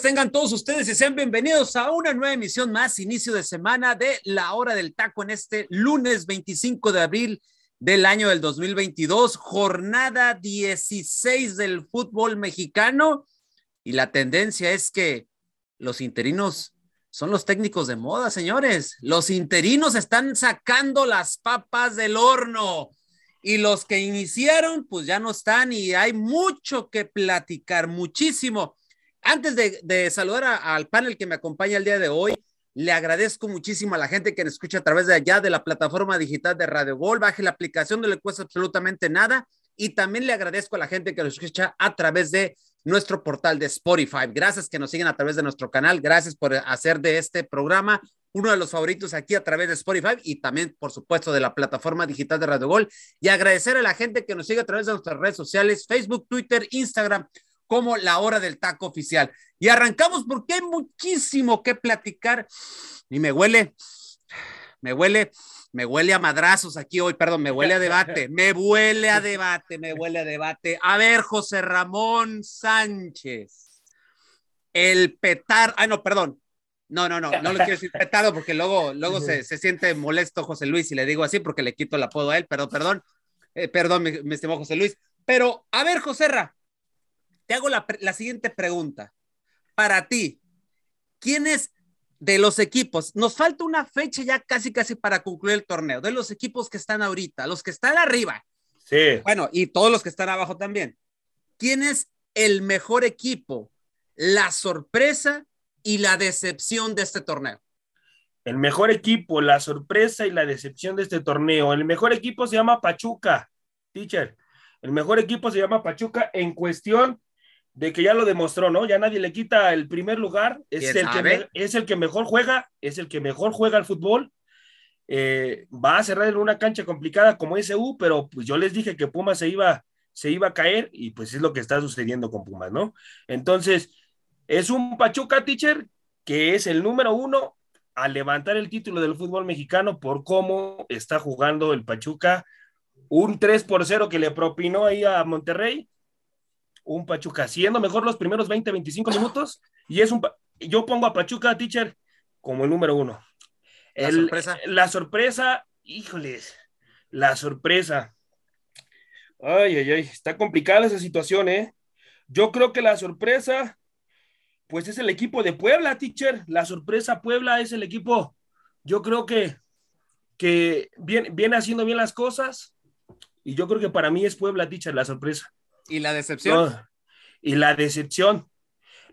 Tengan todos ustedes y sean bienvenidos a una nueva emisión más, inicio de semana de La Hora del Taco en este lunes 25 de abril del año del 2022, jornada 16 del fútbol mexicano y la tendencia es que los interinos son los técnicos de moda, señores. Los interinos están sacando las papas del horno y los que iniciaron pues ya no están y hay mucho que platicar, muchísimo. Antes de, saludar al panel que me acompaña el día de hoy, le agradezco muchísimo a la gente que nos escucha a través de allá de la plataforma digital de Radio Gol. Baje la aplicación, no le cuesta absolutamente nada. Y también le agradezco a la gente que nos escucha a través de nuestro portal de Spotify. Gracias que nos siguen a través de nuestro canal. Gracias por hacer de este programa uno de los favoritos aquí a través de Spotify y también, por supuesto, de la plataforma digital de Radio Gol. Y agradecer a la gente que nos sigue a través de nuestras redes sociales, Facebook, Twitter, Instagram, como la hora del taco oficial. Y arrancamos porque hay muchísimo que platicar y me huele, me huele, me huele a madrazos aquí hoy, perdón, me huele a debate, me huele a debate, me huele a debate. A ver, José Ramón Sánchez, el petar, ay no, perdón, no, no, no, no le quiero decir petado porque luego, luego se, se, siente molesto José Luis y le digo así porque le quito el apodo a él, pero perdón, eh, perdón, mi, mi estimado José Luis. Pero, a ver, José Ra, te hago la, la siguiente pregunta. Para ti, ¿quién es de los equipos? Nos falta una fecha ya casi, casi para concluir el torneo. De los equipos que están ahorita, los que están arriba. Sí. Bueno, y todos los que están abajo también. ¿Quién es el mejor equipo, la sorpresa y la decepción de este torneo? El mejor equipo, la sorpresa y la decepción de este torneo. El mejor equipo se llama Pachuca, teacher. El mejor equipo se llama Pachuca en cuestión de que ya lo demostró, ¿no? Ya nadie le quita el primer lugar, es, el que, es el que mejor juega, es el que mejor juega al fútbol. Eh, va a cerrar en una cancha complicada como SU, pero pues yo les dije que Pumas se iba, se iba a caer y pues es lo que está sucediendo con Pumas, ¿no? Entonces, es un Pachuca Teacher que es el número uno a levantar el título del fútbol mexicano por cómo está jugando el Pachuca. Un 3 por 0 que le propinó ahí a Monterrey un Pachuca, siendo mejor los primeros 20, 25 minutos, y es un, yo pongo a Pachuca, teacher, como el número uno. La sorpresa. La sorpresa, híjoles, la sorpresa. Ay, ay, ay, está complicada esa situación, ¿eh? Yo creo que la sorpresa, pues es el equipo de Puebla, teacher. La sorpresa Puebla es el equipo, yo creo que, que viene, viene haciendo bien las cosas, y yo creo que para mí es Puebla, teacher, la sorpresa. ¿Y la decepción? No. Y la decepción.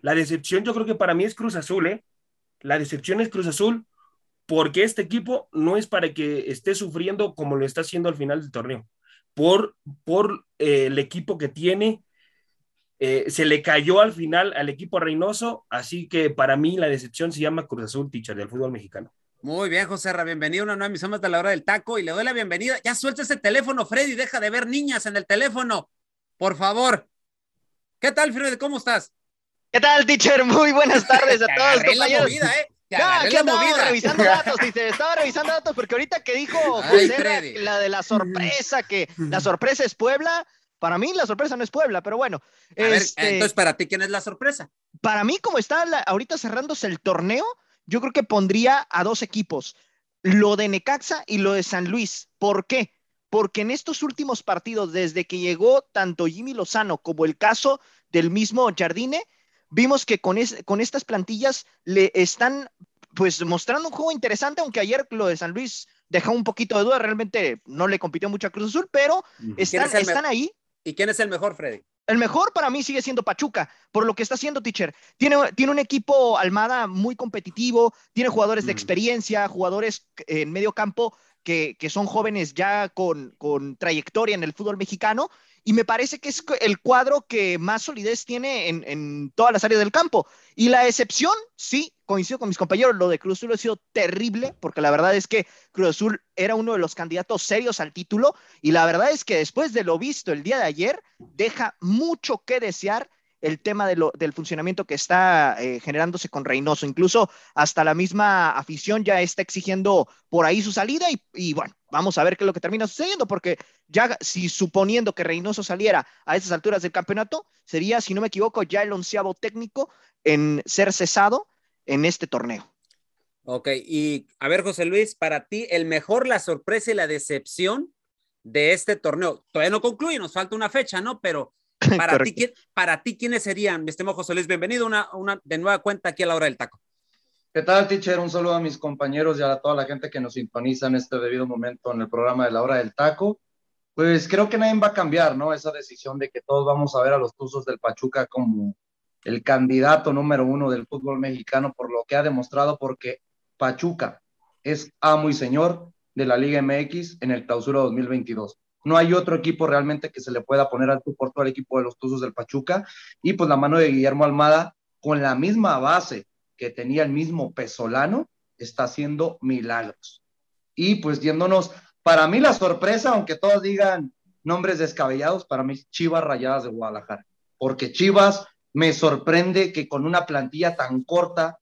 La decepción yo creo que para mí es Cruz Azul, ¿eh? La decepción es Cruz Azul porque este equipo no es para que esté sufriendo como lo está haciendo al final del torneo. Por, por eh, el equipo que tiene, eh, se le cayó al final al equipo Reynoso, así que para mí la decepción se llama Cruz Azul, teacher, del fútbol mexicano. Muy bien, José Ra, bienvenido a una nueva emisión más de la hora del taco y le doy la bienvenida. Ya suelta ese teléfono, Freddy, deja de ver niñas en el teléfono por favor. ¿Qué tal, Fred? ¿Cómo estás? ¿Qué tal, teacher? Muy buenas tardes a todos, compañeros. Movida, ¿eh? Ya, aquí movida. revisando datos, dice, estaba revisando datos porque ahorita que dijo José la de la sorpresa, que la sorpresa es Puebla, para mí la sorpresa no es Puebla, pero bueno. A este, ver, entonces, ¿para ti quién es la sorpresa? Para mí, como está ahorita cerrándose el torneo, yo creo que pondría a dos equipos, lo de Necaxa y lo de San Luis. ¿Por qué? Porque en estos últimos partidos, desde que llegó tanto Jimmy Lozano como el caso del mismo Jardine, vimos que con, con estas plantillas le están pues mostrando un juego interesante, aunque ayer lo de San Luis dejó un poquito de duda, realmente no le compitió mucho a Cruz Azul, pero están, están ahí. ¿Y quién es el mejor, Freddy? El mejor para mí sigue siendo Pachuca, por lo que está haciendo Teacher. Tiene, tiene un equipo Almada muy competitivo, tiene jugadores de experiencia, jugadores en medio campo que, son jóvenes ya con, trayectoria en el fútbol mexicano y me parece que es el cuadro que más solidez tiene en, en todas las áreas del campo. Y la excepción, sí, coincido con mis compañeros, lo de Cruz Azul ha sido terrible, porque la verdad es que Cruz Azul era uno de los candidatos serios al título, y la verdad es que después de lo visto el día de ayer, deja mucho que desear el tema del funcionamiento que está eh, generándose con Reynoso. Incluso hasta la misma afición ya está exigiendo por ahí su salida y, bueno, vamos a ver qué es lo que termina sucediendo, porque ya si suponiendo que Reynoso saliera a esas alturas del campeonato, sería, si no me equivoco, ya el onceavo técnico en ser cesado en este torneo. Ok, y a ver, José Luis, para ti, el mejor, la sorpresa y la decepción de este torneo. Todavía no concluye, nos falta una fecha, ¿no? Pero para, ti, para ti, ¿quiénes serían? Mi estimado José Luis, bienvenido una, una de nueva cuenta aquí a la hora del taco. ¿Qué tal, teacher? Un saludo a mis compañeros y a toda la gente que nos sintoniza en este debido momento en el programa de la hora del taco. Pues creo que nadie va a cambiar, ¿no? Esa decisión de que todos vamos a ver a los Tuzos del Pachuca como el candidato número uno del fútbol mexicano por lo que ha demostrado, porque Pachuca es amo y señor de la Liga MX en el clausura 2022. No hay otro equipo realmente que se le pueda poner al tu por el equipo de los Tuzos del Pachuca. Y pues la mano de Guillermo Almada, con la misma base que tenía el mismo Pesolano, está haciendo milagros. Y pues yéndonos, para mí la sorpresa, aunque todos digan nombres descabellados, para mí Chivas Rayadas de Guadalajara. Porque Chivas me sorprende que con una plantilla tan corta,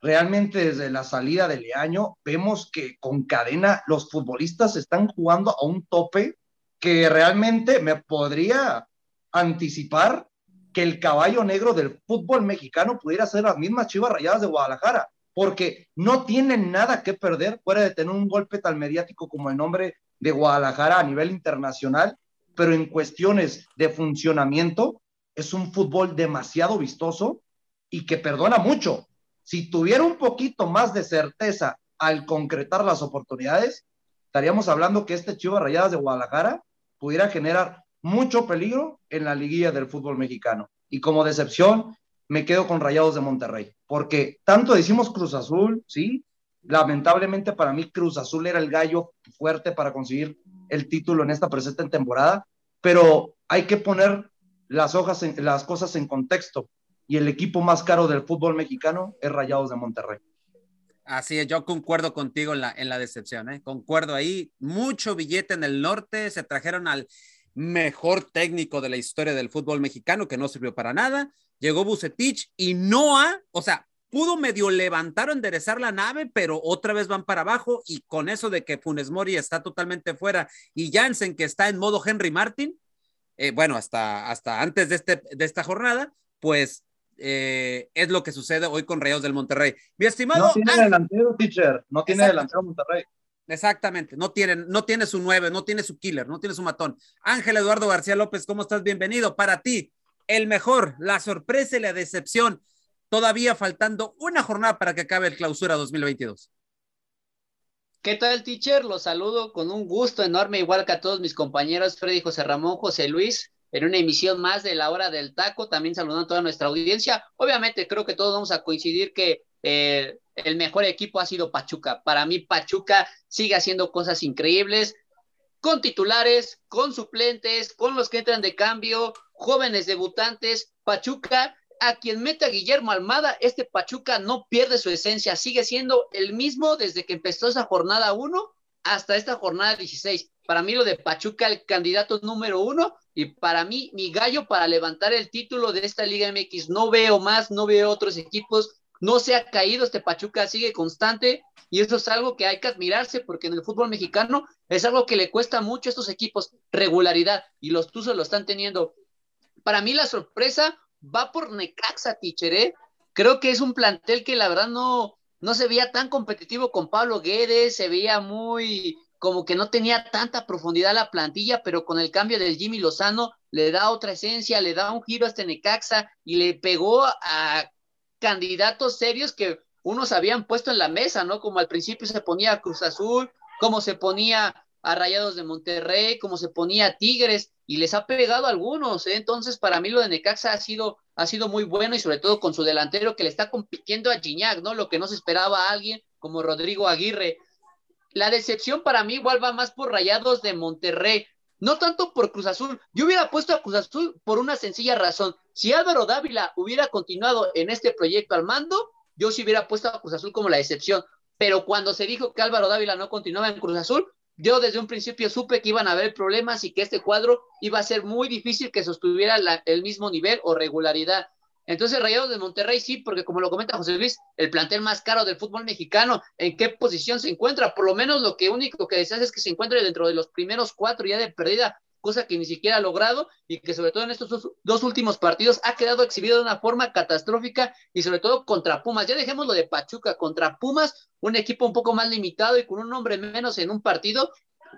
realmente desde la salida del año, vemos que con cadena los futbolistas están jugando a un tope que realmente me podría anticipar que el caballo negro del fútbol mexicano pudiera ser las mismas Chivas Rayadas de Guadalajara, porque no tienen nada que perder fuera de tener un golpe tan mediático como el nombre de Guadalajara a nivel internacional, pero en cuestiones de funcionamiento es un fútbol demasiado vistoso y que perdona mucho. Si tuviera un poquito más de certeza al concretar las oportunidades, estaríamos hablando que este Chivas Rayadas de Guadalajara pudiera generar mucho peligro en la liguilla del fútbol mexicano. Y como decepción, me quedo con Rayados de Monterrey, porque tanto decimos Cruz Azul, ¿sí? Lamentablemente para mí Cruz Azul era el gallo fuerte para conseguir el título en esta presente temporada, pero hay que poner las, hojas las cosas en contexto. Y el equipo más caro del fútbol mexicano es Rayados de Monterrey. Así es, yo concuerdo contigo en la, en la decepción, ¿eh? concuerdo ahí, mucho billete en el norte, se trajeron al mejor técnico de la historia del fútbol mexicano, que no sirvió para nada, llegó Bucetich y Noah, o sea, pudo medio levantar o enderezar la nave, pero otra vez van para abajo y con eso de que Funes Mori está totalmente fuera y Jansen que está en modo Henry Martin, eh, bueno, hasta, hasta antes de, este, de esta jornada, pues eh, es lo que sucede hoy con Rayados del Monterrey. Mi estimado. No tiene delantero, teacher. No tiene delantero Monterrey. Exactamente, no tiene, no tiene su nueve, no tiene su killer, no tiene su matón. Ángel Eduardo García López, ¿cómo estás? Bienvenido. Para ti, el mejor, la sorpresa y la decepción, todavía faltando una jornada para que acabe el clausura 2022. ¿Qué tal, teacher? Los saludo con un gusto enorme, igual que a todos mis compañeros, Freddy, José Ramón, José Luis en una emisión más de la hora del taco, también saludando a toda nuestra audiencia. Obviamente creo que todos vamos a coincidir que eh, el mejor equipo ha sido Pachuca. Para mí Pachuca sigue haciendo cosas increíbles, con titulares, con suplentes, con los que entran de cambio, jóvenes debutantes. Pachuca, a quien mete a Guillermo Almada, este Pachuca no pierde su esencia, sigue siendo el mismo desde que empezó esa jornada 1 hasta esta jornada 16. Para mí lo de Pachuca, el candidato número uno, y para mí mi gallo para levantar el título de esta Liga MX. No veo más, no veo otros equipos, no se ha caído, este Pachuca sigue constante y eso es algo que hay que admirarse porque en el fútbol mexicano es algo que le cuesta mucho a estos equipos, regularidad, y los Tuzos lo están teniendo. Para mí la sorpresa va por Necaxa, Tichere. ¿eh? Creo que es un plantel que la verdad no, no se veía tan competitivo con Pablo Guedes, se veía muy como que no tenía tanta profundidad la plantilla, pero con el cambio del Jimmy Lozano le da otra esencia, le da un giro a este Necaxa y le pegó a candidatos serios que unos habían puesto en la mesa, ¿no? Como al principio se ponía Cruz Azul, como se ponía a Rayados de Monterrey, como se ponía Tigres, y les ha pegado a algunos, ¿eh? entonces para mí lo de Necaxa ha sido, ha sido muy bueno y sobre todo con su delantero que le está compitiendo a Gignac, ¿no? Lo que no se esperaba a alguien como Rodrigo Aguirre. La decepción para mí igual va más por Rayados de Monterrey. no tanto por Cruz Azul. Yo hubiera puesto a Cruz Azul por una sencilla razón. Si Álvaro Dávila hubiera continuado en este proyecto al mando, yo sí hubiera puesto a Cruz Azul como la excepción. Pero cuando se dijo que Álvaro Dávila no continuaba en Cruz Azul, yo desde un principio supe que iban a haber problemas y que este cuadro iba a ser muy difícil que sostuviera el mismo nivel o regularidad. Entonces, Rayados de Monterrey sí, porque como lo comenta José Luis, el plantel más caro del fútbol mexicano, ¿en qué posición se encuentra? Por lo menos lo que único que deseas es que se encuentre dentro de los primeros cuatro ya de perdida, cosa que ni siquiera ha logrado y que sobre todo en estos dos, últimos partidos ha quedado exhibido de una forma catastrófica y sobre todo contra Pumas. Ya dejemos lo de Pachuca, contra Pumas, un equipo un poco más limitado y con un hombre menos en un partido,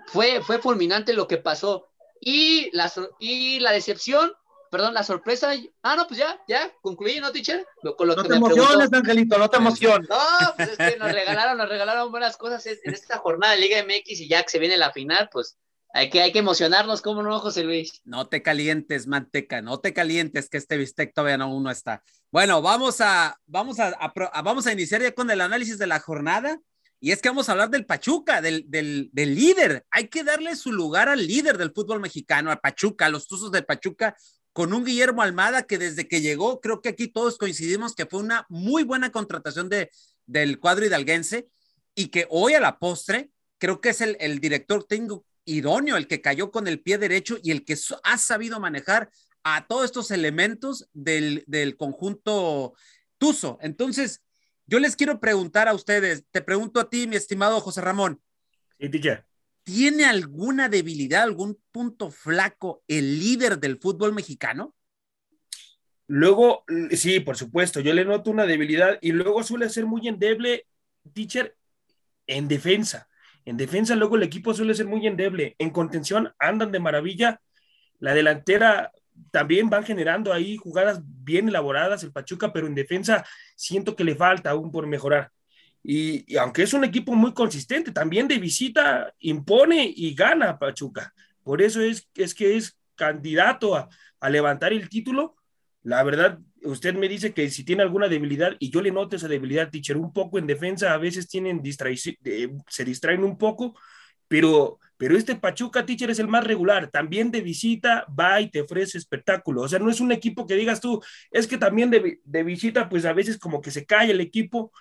fue, fue fulminante lo que pasó. Y la, y la decepción, perdón, la sorpresa. Ah, no, pues ya, ya, concluí, ¿no, teacher? Con lo no te emociones, Angelito, no te emociones. No, pues es que nos regalaron, nos regalaron buenas cosas en esta jornada de Liga MX y ya que se viene la final, pues hay que, hay que emocionarnos, ¿cómo no, José Luis? No te calientes, manteca, no te calientes, que este bistec todavía no uno está. Bueno, vamos a, vamos a, vamos a iniciar ya con el análisis de la jornada. Y es que vamos a hablar del Pachuca, del, del, del, líder. Hay que darle su lugar al líder del fútbol mexicano, al Pachuca, a los Tuzos de Pachuca, con un Guillermo Almada que desde que llegó, creo que aquí todos coincidimos que fue una muy buena contratación de, del cuadro hidalguense y que hoy a la postre creo que es el, el director tengo idóneo, el que cayó con el pie derecho y el que ha sabido manejar a todos estos elementos del, del conjunto Tuzo. Entonces, yo les quiero preguntar a ustedes, te pregunto a ti, mi estimado José Ramón. Sí, ¿Tiene alguna debilidad, algún punto flaco el líder del fútbol mexicano? Luego, sí, por supuesto, yo le noto una debilidad y luego suele ser muy endeble, teacher, en defensa. En defensa, luego el equipo suele ser muy endeble. En contención andan de maravilla. La delantera también van generando ahí jugadas bien elaboradas el Pachuca, pero en defensa siento que le falta aún por mejorar. Y, aunque es un equipo muy consistente, también de visita impone y gana Pachuca. Por eso es, es que es candidato a, levantar el título. La verdad, usted me dice que si tiene alguna debilidad, y yo le noto esa debilidad, teacher, un poco en defensa, a veces tienen se distraen un poco, pero, pero este Pachuca, teacher, es el más regular. También de visita va y te ofrece espectáculo. O sea, no es un equipo que digas tú, es que también de, de visita, pues a veces como que se cae el equipo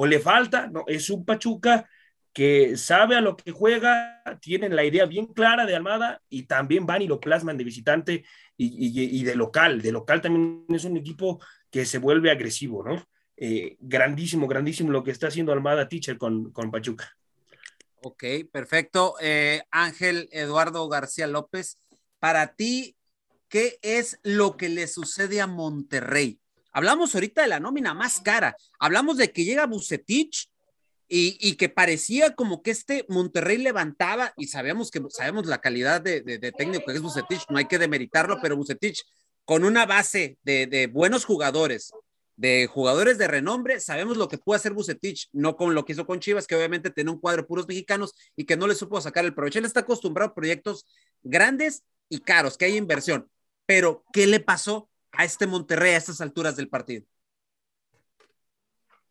o le falta, no, es un Pachuca que sabe a lo que juega, tienen la idea bien clara de Almada y también van y lo plasman de visitante y, de local. De local también es un equipo que se vuelve agresivo, ¿no? Eh, grandísimo, grandísimo lo que está haciendo Almada Teacher con, con Pachuca. Ok, perfecto. Eh, Ángel Eduardo García López, para ti, ¿qué es lo que le sucede a Monterrey? Hablamos ahorita de la nómina más cara. Hablamos de que llega Bucetich y, que parecía como que este Monterrey levantaba y sabemos que sabemos la calidad de, técnico que es Bucetich, no hay que demeritarlo, pero Bucetich con una base de, buenos jugadores, de jugadores de renombre, sabemos lo que puede hacer Bucetich, no con lo que hizo con Chivas, que obviamente tiene un cuadro de puros mexicanos y que no le supo sacar el provecho. Él está acostumbrado a proyectos grandes y caros, que hay inversión. Pero, ¿qué le pasó? A este Monterrey a estas alturas del partido?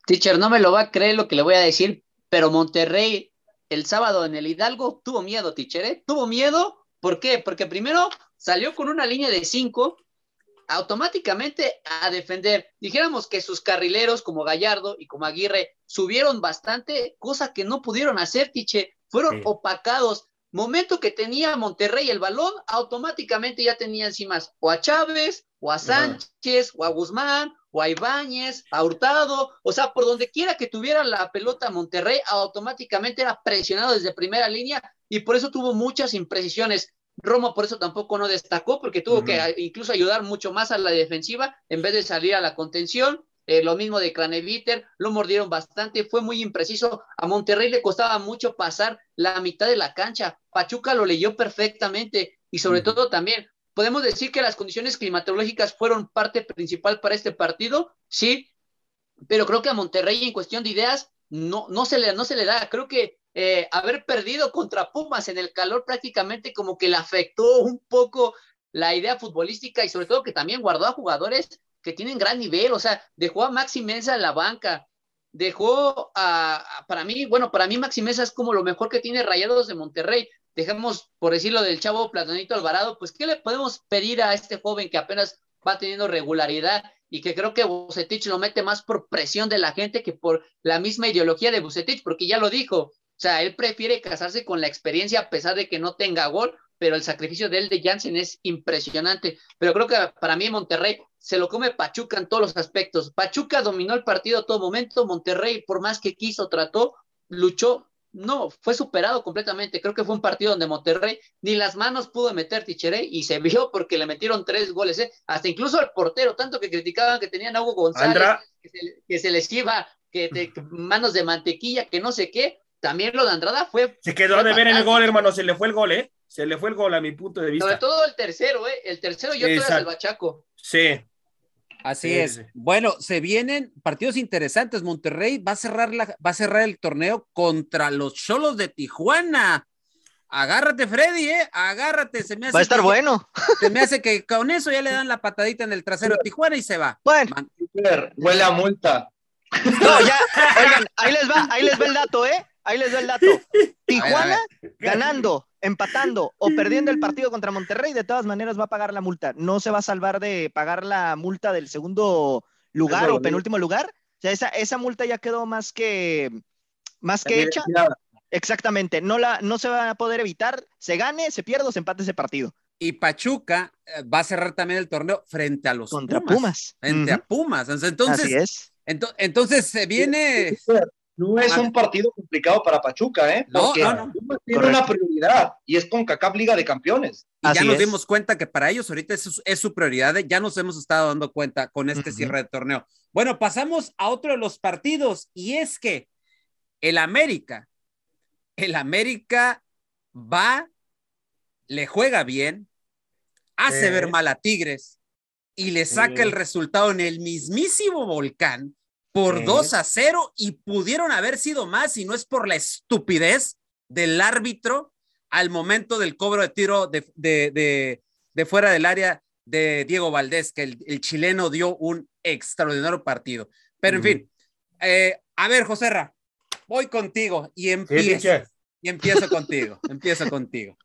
Teacher, no me lo va a creer lo que le voy a decir, pero Monterrey el sábado en el Hidalgo tuvo miedo, teacher, ¿eh? Tuvo miedo, ¿por qué? Porque primero salió con una línea de cinco, automáticamente a defender. Dijéramos que sus carrileros como Gallardo y como Aguirre subieron bastante, cosa que no pudieron hacer, Tiche. Fueron opacados. Momento que tenía Monterrey el balón, automáticamente ya tenía encima o a Chávez o a Sánchez, o a Guzmán, o a Ibáñez, a Hurtado, o sea, por donde quiera que tuviera la pelota Monterrey, automáticamente era presionado desde primera línea y por eso tuvo muchas imprecisiones. Romo por eso tampoco no destacó, porque tuvo que incluso ayudar mucho más a la defensiva en vez de salir a la contención. Eh, lo mismo de Craneviter, lo mordieron bastante, fue muy impreciso. A Monterrey le costaba mucho pasar la mitad de la cancha. Pachuca lo leyó perfectamente y sobre todo también ¿Podemos decir que las condiciones climatológicas fueron parte principal para este partido? Sí, pero creo que a Monterrey en cuestión de ideas no, no, se, le, no se le da. Creo que eh, haber perdido contra Pumas en el calor prácticamente como que le afectó un poco la idea futbolística y sobre todo que también guardó a jugadores que tienen gran nivel, o sea, dejó a Maxi Mensa en la banca, dejó a, para mí, bueno, para mí Maxi Mensa es como lo mejor que tiene Rayados de Monterrey, dejemos por decirlo del chavo Platonito Alvarado, pues ¿qué le podemos pedir a este joven que apenas va teniendo regularidad y que creo que Bucetich lo mete más por presión de la gente que por la misma ideología de Bucetich, porque ya lo dijo, o sea, él prefiere casarse con la experiencia a pesar de que no tenga gol, pero el sacrificio de él de Jansen es impresionante. Pero creo que para mí Monterrey se lo come Pachuca en todos los aspectos. Pachuca dominó el partido a todo momento, Monterrey por más que quiso, trató, luchó, no, fue superado completamente. Creo que fue un partido donde Monterrey ni las manos pudo meter Tichere y se vio porque le metieron tres goles, ¿eh? hasta incluso al portero, tanto que criticaban que tenían a Hugo González, que se, les iba, que manos de mantequilla, que no sé qué. También lo de Andrada fue. Se quedó de ver el gol, hermano, se le fue el gol, ¿eh? Se le fue el gol a mi punto de vista. Sobre todo el tercero, ¿eh? El tercero yo creo el bachaco. Sí. Así es. Bueno, se vienen partidos interesantes. Monterrey va a cerrar la, va a cerrar el torneo contra los Cholos de Tijuana. Agárrate, Freddy, ¿eh? Agárrate. Se me hace va a estar bueno. Se me hace que con eso ya le dan la patadita en el trasero a Tijuana y se va. Bueno. Huele a multa. No, ya, oigan, ahí les va, ahí les va el dato, ¿eh? Ahí les doy el dato. Tijuana ganando, empatando o perdiendo el partido contra Monterrey, de todas maneras va a pagar la multa. No se va a salvar de pagar la multa del segundo lugar o penúltimo lugar. O sea, esa, esa multa ya quedó más que, más que hecha. Exactamente. No, la, no se va a poder evitar. Se gane, se pierde o se empate ese partido. Y Pachuca eh, va a cerrar también el torneo frente a los contra Pumas. Frente a Pumas. Entonces, Así es. entonces se viene. No es un partido complicado para Pachuca, ¿eh? Porque no, no, tiene una prioridad y es con CACAP Liga de Campeones. Y ya nos dimos cuenta que para ellos ahorita es, su prioridad, ¿eh? ya nos hemos estado dando cuenta con este cierre de torneo. Bueno, pasamos a otro de los partidos y es que el América, el América va, le juega bien, hace ver mal a Tigres y le saca el resultado en el mismísimo volcán por 2 a 0 y pudieron haber sido más y no es por la estupidez del árbitro al momento del cobro de tiro de, fuera del área de Diego Valdés, que el, chileno dio un extraordinario partido. Pero en fin, eh, a ver, Joserra, voy contigo y empiezo. y empiezo contigo, empiezo contigo.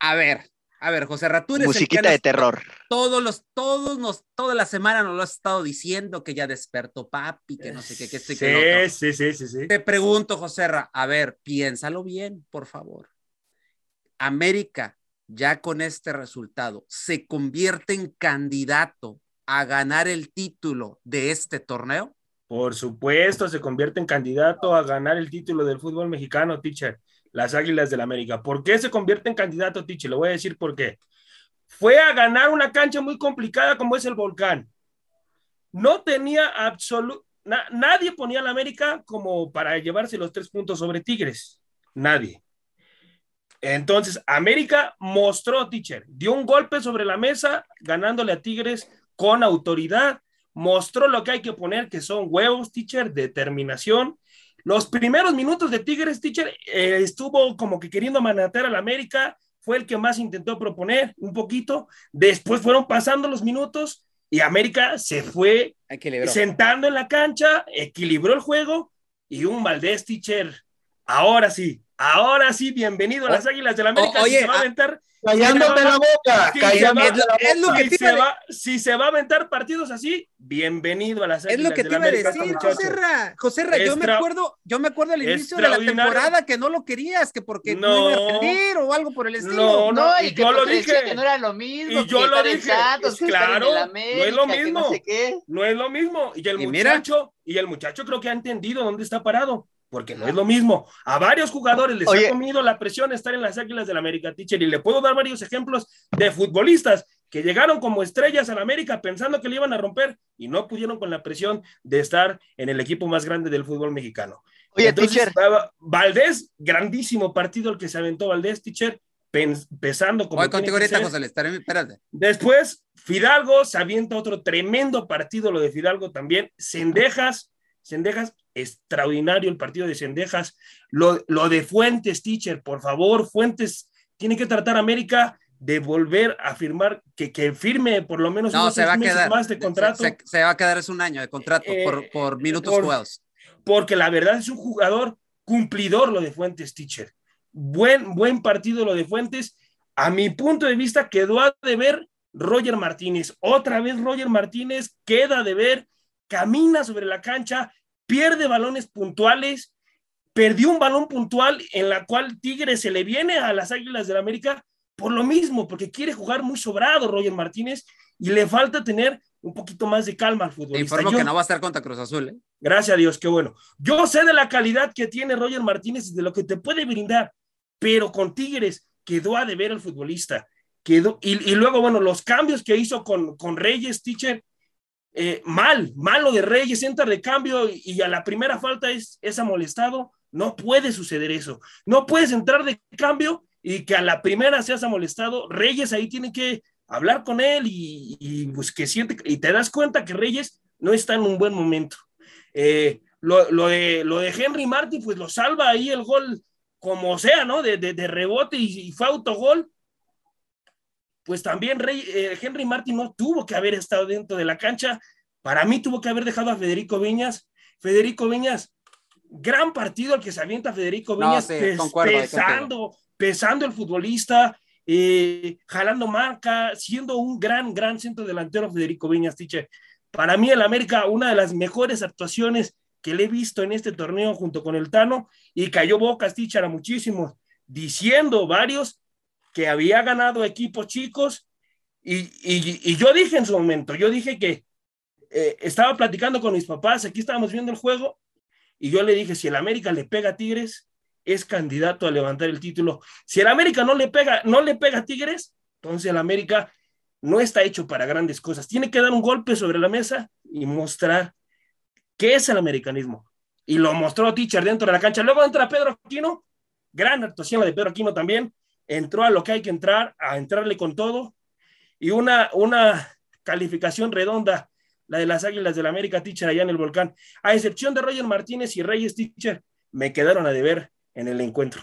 a ver, a ver, José Ratú Musiquita de terror. Todos los, todos nos, toda la semana nos lo has estado diciendo que ya despertó papi, que no sé qué, que este sí, sí, sí, sí, sí. Te pregunto, José Ra, a ver, piénsalo bien, por favor. América, ya con este resultado, se convierte en candidato a ganar el título de este torneo? Por supuesto, se convierte en candidato a ganar el título del fútbol mexicano, teacher las Águilas del América. ¿Por qué se convierte en candidato, Tiche? Le voy a decir por qué. Fue a ganar una cancha muy complicada como es el Volcán. No tenía absoluto, nadie ponía a la América como para llevarse los tres puntos sobre Tigres. Nadie. Entonces, América mostró, teacher, dio un golpe sobre la mesa, ganándole a Tigres con autoridad, mostró lo que hay que poner, que son huevos, teacher, determinación, los primeros minutos de Tigres, teacher, eh, estuvo como que queriendo manatear al América, fue el que más intentó proponer un poquito. Después fueron pasando los minutos y América se fue sentando en la cancha, equilibró el juego y un Valdés, teacher. Ahora sí, ahora sí, bienvenido a las Águilas del América. oye, se va a aventar Callándote la boca, es lo que si, se va, si se va a aventar partidos así, bienvenido a la Es lo que te iba a decir, José Ra. José Ra, yo me acuerdo, yo me acuerdo al inicio de la temporada que no lo querías, que porque no, iba a o algo por el estilo. No, no, y, yo lo dije. Que no era lo mismo. Y yo lo dije. claro, no es lo mismo. No, es lo mismo. Y el muchacho, y el muchacho creo que ha entendido dónde está parado porque no es lo mismo. A varios jugadores les ha comido la presión estar en las Águilas del América, teacher, y le puedo dar varios ejemplos de futbolistas que llegaron como estrellas a la América pensando que le iban a romper y no pudieron con la presión de estar en el equipo más grande del fútbol mexicano. Oye, Entonces, Valdés, grandísimo partido el que se aventó Valdés, teacher, pesando como. Voy contigo ahorita, José, espérate. Después, Fidalgo se avienta otro tremendo partido, lo de Fidalgo también. Cendejas, Cendejas extraordinario el partido de Cendejas. Lo, lo de Fuentes, teacher, por favor, Fuentes tiene que tratar a América de volver a firmar, que, que firme por lo menos unos se va a quedar, más de contrato. Se, va a quedar es un año de contrato por, eh, por, minutos jugados. Porque la verdad es un jugador cumplidor lo de Fuentes, teacher. buen, buen partido lo de Fuentes. A mi punto de vista quedó a deber Roger Martínez. Otra vez Roger Martínez queda de ver, camina sobre la cancha, pierde balones puntuales, perdió un balón puntual en la cual Tigre se le viene a las Águilas del la América por lo mismo, porque quiere jugar muy sobrado Roger Martínez y le falta tener un poquito más de calma al fútbol. Te informo que no va a estar contra Cruz Azul. ¿eh? Gracias a Dios, qué bueno. Yo sé de la calidad que tiene Roger Martínez y de lo que te puede brindar, pero con Tigres quedó a deber el futbolista. Quedó, y, luego, bueno, los cambios que hizo con, con Reyes, teacher, eh, mal, malo de Reyes, entra de cambio y, a la primera falta es, es amolestado. No puede suceder eso. No puedes entrar de cambio y que a la primera seas amolestado. Reyes ahí tiene que hablar con él y, pues que siente, y te das cuenta que Reyes no está en un buen momento. Eh, lo, de, lo de Henry Martin, pues lo salva ahí el gol como sea, ¿no? De, de, rebote y, fue autogol. Pues también Rey, eh, Henry Martin no tuvo que haber estado dentro de la cancha. Para mí tuvo que haber dejado a Federico Viñas. Federico Viñas, gran partido al que se avienta Federico Viñas, pesando, pesando el futbolista, eh, jalando marca, siendo un gran, gran centro delantero Federico Viñas, Tiche. Para mí, el América, una de las mejores actuaciones que le he visto en este torneo junto con el Tano, y cayó Bocas, Tichara, muchísimos, diciendo varios que había ganado equipos chicos, y, yo dije en su momento, yo dije que eh, estaba platicando con mis papás, aquí estábamos viendo el juego, y yo le dije, si el América le pega a Tigres, es candidato a levantar el título. Si el América no le pega, no le pega a Tigres, entonces el América no está hecho para grandes cosas. Tiene que dar un golpe sobre la mesa y mostrar qué es el americanismo. Y lo mostró Teacher dentro de la cancha. Luego entra Pedro Aquino, gran actuación la de Pedro Aquino también. Entró a lo que hay que entrar, a entrarle con todo. Y una, una calificación redonda, la de las Águilas del América Teacher allá en el volcán. A excepción de Roger Martínez y Reyes Teacher, me quedaron a deber en el encuentro.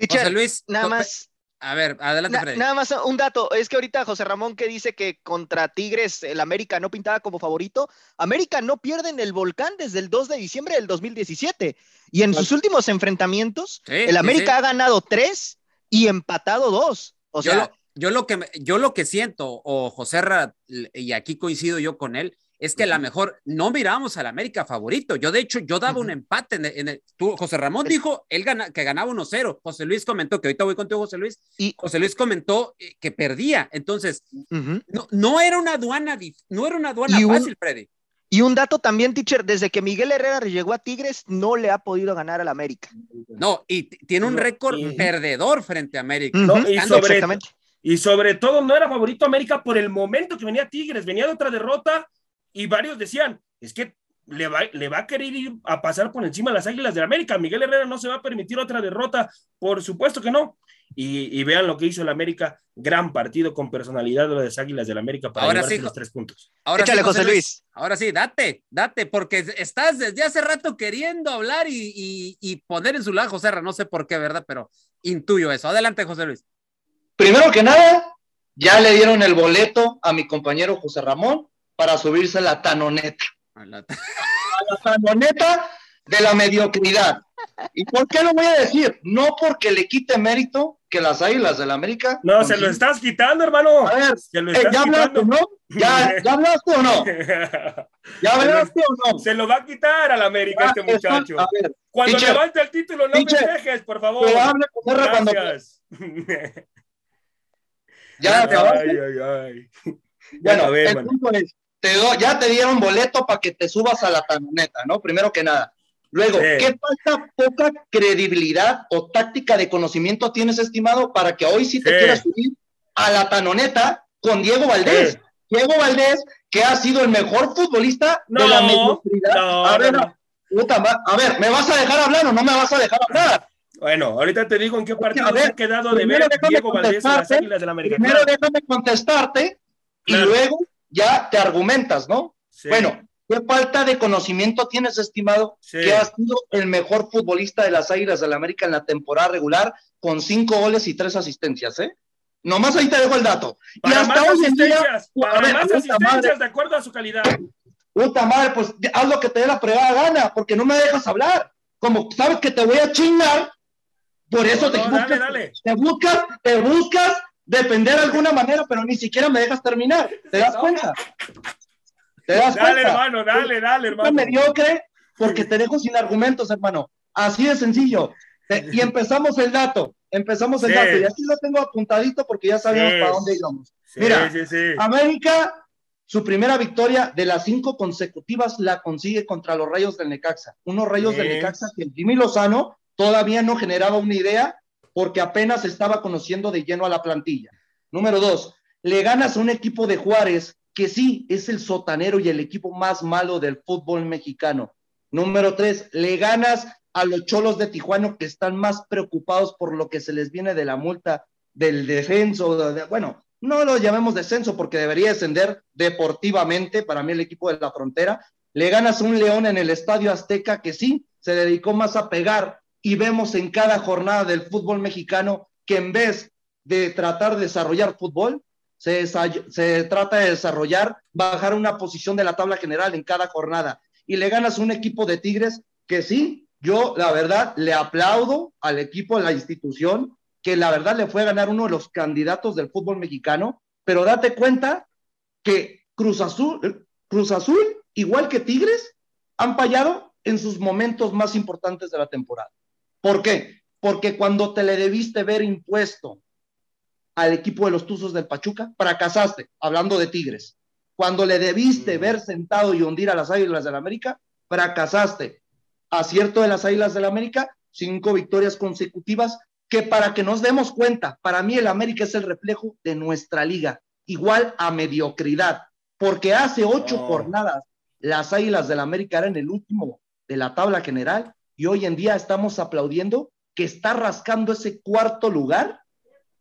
José Luis, nada más. A ver, adelante, Nada más un dato, es que ahorita José Ramón que dice que contra Tigres el América no pintaba como favorito, América no pierde en el volcán desde el 2 de diciembre del 2017 y en sus últimos enfrentamientos el América ha ganado tres y empatado dos. O sea, yo lo, que yo lo que siento o José y aquí coincido yo con él es que a lo mejor no mirábamos al América favorito. Yo, de hecho, yo daba un empate. En el, José Ramón dijo él que ganaba 1-0. José Luis comentó, que ahorita voy contigo, José Luis. Y José Luis comentó eh, que perdía. Entonces, no, no, era una aduana, no era una aduana fácil, Freddy. Y un dato también, teacher, desde que Miguel Herrera llegó a Tigres, no le ha podido ganar al América. No, y tiene un récord perdedor frente a América. y, sobre, y sobre todo no era favorito América por el momento que venía Tigres, venía de otra derrota y varios decían, es que le va, le va a querer ir a pasar por encima de las Águilas de América. Miguel Herrera no se va a permitir otra derrota, por supuesto que no. Y, vean lo que hizo el América, gran partido con personalidad de las Águilas del América para ahora sí, los tres puntos. Ahora sí, José Luis. Ahora sí, date, date, porque estás desde hace rato queriendo hablar y, y poner en su lado José no sé por qué, ¿verdad? Pero intuyo eso. Adelante, José Luis. Primero que nada, ya le dieron el boleto a mi compañero José Ramón para subirse a la tanoneta. A la, tanoneta de la mediocridad. ¿Y por qué lo voy a decir? No porque le quite mérito que las águilas del América. No, se lo estás quitando, hermano. A ver, eh, ¿ya hablaste, no? ¿Ya, ¿Ya, hablaste o no? ¿Ya hablaste o no? Se lo va a quitar al América este muchacho. a ver, cuando levante el título, no me dejes, por favor. Hable con. Cuando... ya, ay, ay, ay. Bueno, ver, el punto es, ya te dieron boleto para que te subas a la tanoneta, ¿no? Primero que nada. Luego, ¿qué falta poca credibilidad o táctica de conocimiento tienes, estimado, para que hoy sí te quieras subir a la tanoneta con Diego Valdés? Diego Valdés, que ha sido el mejor futbolista de la mediocridad. a, ver, a ver, ¿me vas a dejar hablar o no me vas a dejar hablar? Bueno, ahorita te digo en qué partido se ha quedado de ver Diego Valdés en las Águilas de la América. Primero déjame contestarte y luego ya te argumentas, ¿no? Bueno, ¿qué falta de conocimiento tienes, estimado? Que has sido el mejor futbolista de las Águilas del la América en la temporada regular con cinco goles y tres asistencias, ¿eh? Nomás ahí te dejo el dato. y hasta hoy en día, para más asistencias de acuerdo a su calidad. Puta madre, pues haz lo que te dé la prueba gana, porque no me dejas hablar. Como sabes que te voy a chingar, Por eso te, buscas, te buscas, te buscas defender de alguna manera, pero ni siquiera me dejas terminar. ¿Te das cuenta? ¿Te das dale, hermano, dale, dale, hermano. mediocre porque te dejo sin argumentos, hermano. Así de sencillo. Y empezamos el dato, empezamos el dato. Y aquí lo tengo apuntadito porque ya sabíamos para dónde íbamos. Mira, América, su primera victoria de las cinco consecutivas la consigue contra los Rayos del Necaxa. Unos Rayos del Necaxa que Jimmy Lozano todavía no generaba una idea porque apenas estaba conociendo de lleno a la plantilla. Número dos, le ganas a un equipo de Juárez que sí es el sotanero y el equipo más malo del fútbol mexicano. Número tres, le ganas a los cholos de Tijuana que están más preocupados por lo que se les viene de la multa del descenso. bueno, no lo llamemos descenso porque debería descender deportivamente para mí el equipo de la frontera. Le ganas un León en el Estadio Azteca que sí se dedicó más a pegar y vemos en cada jornada del fútbol mexicano que en vez de tratar de desarrollar fútbol, se, se trata de desarrollar, bajar una posición de la tabla general en cada jornada. Y le ganas un equipo de Tigres que sí, yo la verdad le aplaudo al equipo, a la institución, que la verdad le fue a ganar uno de los candidatos del fútbol mexicano, pero date cuenta que Cruz Azul, Cruz Azul, igual que Tigres, han fallado en sus momentos más importantes de la temporada. ¿Por qué? Porque cuando te le debiste ver impuesto al equipo de los Tuzos del Pachuca, fracasaste, hablando de Tigres. Cuando le debiste mm. ver sentado y hundir a las Águilas del la América, fracasaste. Acierto de las Águilas del la América, cinco victorias consecutivas, que para que nos demos cuenta, para mí el América es el reflejo de nuestra liga, igual a mediocridad, porque hace ocho jornadas las Águilas del la América eran el último de la tabla general y hoy en día estamos aplaudiendo que está rascando ese cuarto lugar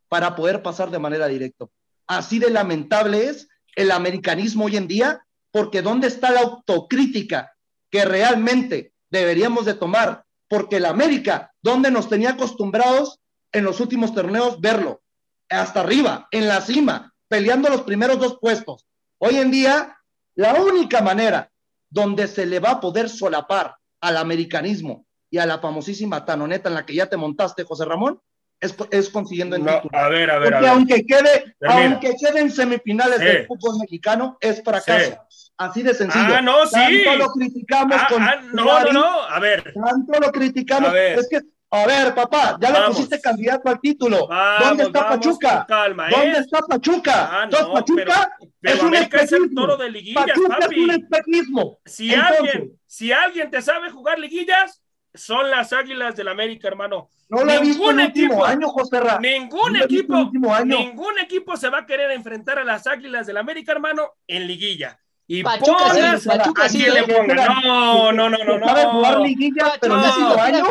para poder pasar de manera directa. Así de lamentable es el americanismo hoy en día, porque ¿dónde está la autocrítica que realmente deberíamos de tomar? Porque el América, donde nos tenía acostumbrados en los últimos torneos verlo, hasta arriba, en la cima, peleando los primeros dos puestos. Hoy en día, la única manera donde se le va a poder solapar al americanismo y a la famosísima tanoneta en la que ya te montaste, José Ramón, es, es consiguiendo el título. A ver, a ver, Porque aunque quede, aunque quede en semifinales del fútbol mexicano, es fracaso. Así de sencillo. Ah, no, sí. Tanto lo criticamos ah, con. Ah, no, no, no, a ver. Tanto lo criticamos. Es que, a ver, papá, ya lo pusiste candidato al título. ¿Dónde está Pachuca? Calma, ¿Dónde está Pachuca? Ah, no, Pachuca es un es el toro de liguillas, Pachuca papi. es un espejismo. Si alguien, si alguien te sabe jugar liguillas, son las Águilas del América, hermano. No lo ningún equipo, año, José Ningún equipo, ningún equipo se va a querer enfrentar a las Águilas del América, hermano, en liguilla. Y Pachuca, pongas sí, Pachuca, sí, le ponga. No, no, no, no, no. Sabe jugar liguilla, pero no, el último año.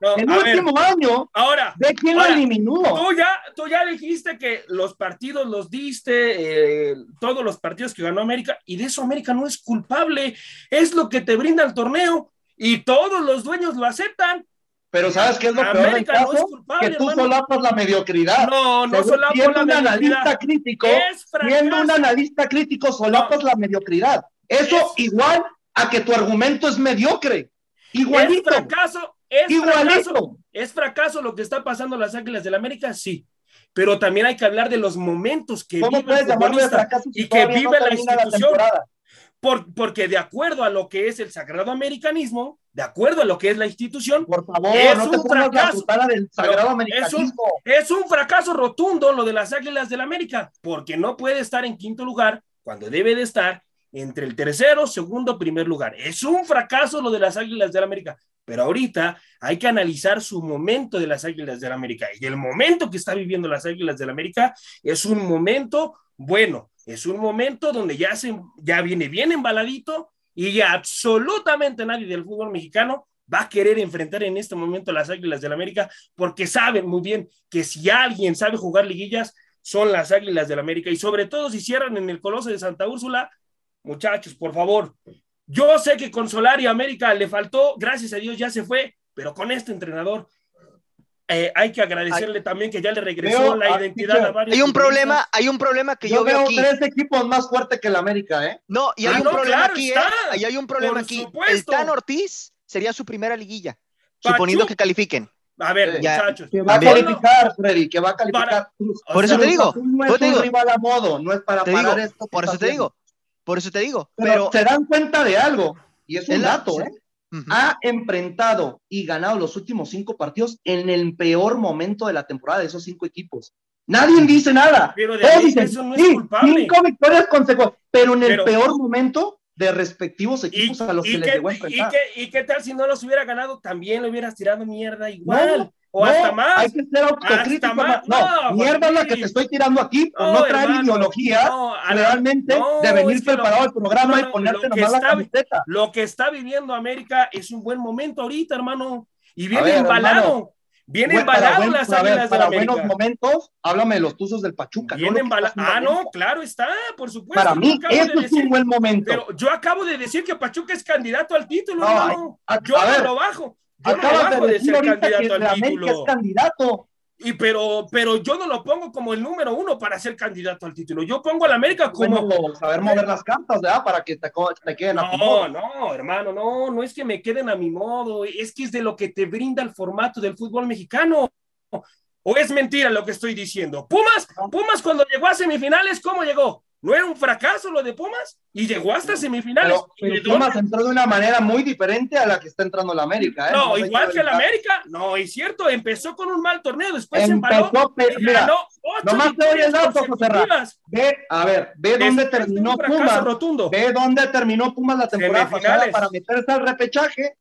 No, el último ver, año. Ahora. ¿De quién ahora, lo eliminó? Tú ya, tú ya dijiste que los partidos los diste, eh, todos los partidos que ganó América, y de eso América no es culpable. Es lo que te brinda el torneo y todos los dueños lo aceptan. Pero ¿sabes qué es lo peor del caso? No culpable, que tú hermano. solapas la mediocridad. No, no solapas la un mediocridad. analista crítico, siendo un analista crítico, solapas no. la mediocridad. Eso es, igual a que tu argumento es mediocre. Igualito. Es fracaso, es Igualito. fracaso. Es fracaso lo que está pasando en las Águilas del la América, sí. Pero también hay que hablar de los momentos que vive el futbolista y que vive no la institución. La por, porque de acuerdo a lo que es el sagrado americanismo, de acuerdo a lo que es la institución, por favor, es no un fracaso. Del sagrado americanismo. Es, un, es un fracaso rotundo lo de las Águilas del América, porque no puede estar en quinto lugar cuando debe de estar entre el tercero, segundo, primer lugar. Es un fracaso lo de las Águilas del América, pero ahorita hay que analizar su momento de las Águilas del América y el momento que está viviendo las Águilas del América es un momento bueno, es un momento donde ya, se, ya viene bien embaladito y ya absolutamente nadie del fútbol mexicano va a querer enfrentar en este momento a las Águilas del América porque saben muy bien que si alguien sabe jugar liguillas son las Águilas del América y sobre todo si cierran en el Coloso de Santa Úrsula, muchachos, por favor. Yo sé que con Solari América le faltó, gracias a Dios ya se fue, pero con este entrenador eh, hay que agradecerle hay, también que ya le regresó veo, la identidad a varios. Hay un problema, hay un problema que yo, yo veo, veo aquí. tres equipos más fuertes que el América, ¿eh? No, y hay ah, un no, problema claro, aquí, está, ¿eh? Y hay un problema aquí. Supuesto. El Tan Ortiz sería su primera liguilla, suponiendo que califiquen. A ver, Ya. muchachos. Que va a calificar, Freddy, que va a calificar. Para-. Por eso te digo, No es te digo. rival a modo, no es para Te parar digo, esto. por eso te digo, por eso te digo. Pero, Pero, se dan cuenta de algo, y es un la- dato, ha enfrentado y ganado los últimos cinco partidos en el peor momento de la temporada de esos cinco equipos. Nadie dice nada. Pero de Todos ahí dicen, eso no es sí, culpable. cinco victorias consecutivas, pero en el Pero- peor momento de respectivos ¿Y, equipos a los y que les qué, llegó a y, enfrentar. qué, y qué tal si no los hubiera ganado? También le hubieras tirado mierda igual. O No, hasta más. Hay que ser autocrítico. Más. No, No, mierda la que te estoy tirando aquí por no, No, traer hermano, ideología no, realmente de venir preparado al programa y ponerte lo que nomás la está- camiseta. Lo que está viviendo América es un buen momento ahorita, hermano. Y viene ver, embalado. hermano. Viene embalado buen- las ver, águilas de para América. buenos momentos, háblame de los tuzos del Pachuca. Viene embalado. Ah, no, claro está, por supuesto. Para mí, de eso es decir- un buen momento. Pero yo acabo de decir que Pachuca es candidato al título, No, hermano. Yo a lo bajo. Acabas de de decir ser candidato al es título. candidato. Y pero, pero yo no lo pongo como el número uno para ser candidato al título. Yo pongo al América como. Como saber mover las cartas, ¿verdad? Para que te, queden a tu No, modo. no, hermano, no, no es que me queden a mi modo, es que es de lo que te brinda el formato del fútbol mexicano. ¿O es mentira lo que estoy diciendo? Pumas, Pumas cuando llegó a semifinales, ¿cómo llegó? ¿No era un fracaso lo de Pumas? Y llegó hasta semifinales. Pero. Pumas entró de una manera muy diferente a la que está entrando la América. ¿eh? No, igual que olvidar. América. No, es cierto, empezó con un mal torneo, después se Empezó, embaló pe- mira, ganó ocho nomás te doy el dato, José. Ve, a ver, ve dónde Después terminó Pumas. rotundo. Ve dónde terminó Pumas la temporada pasada para meterse al repechaje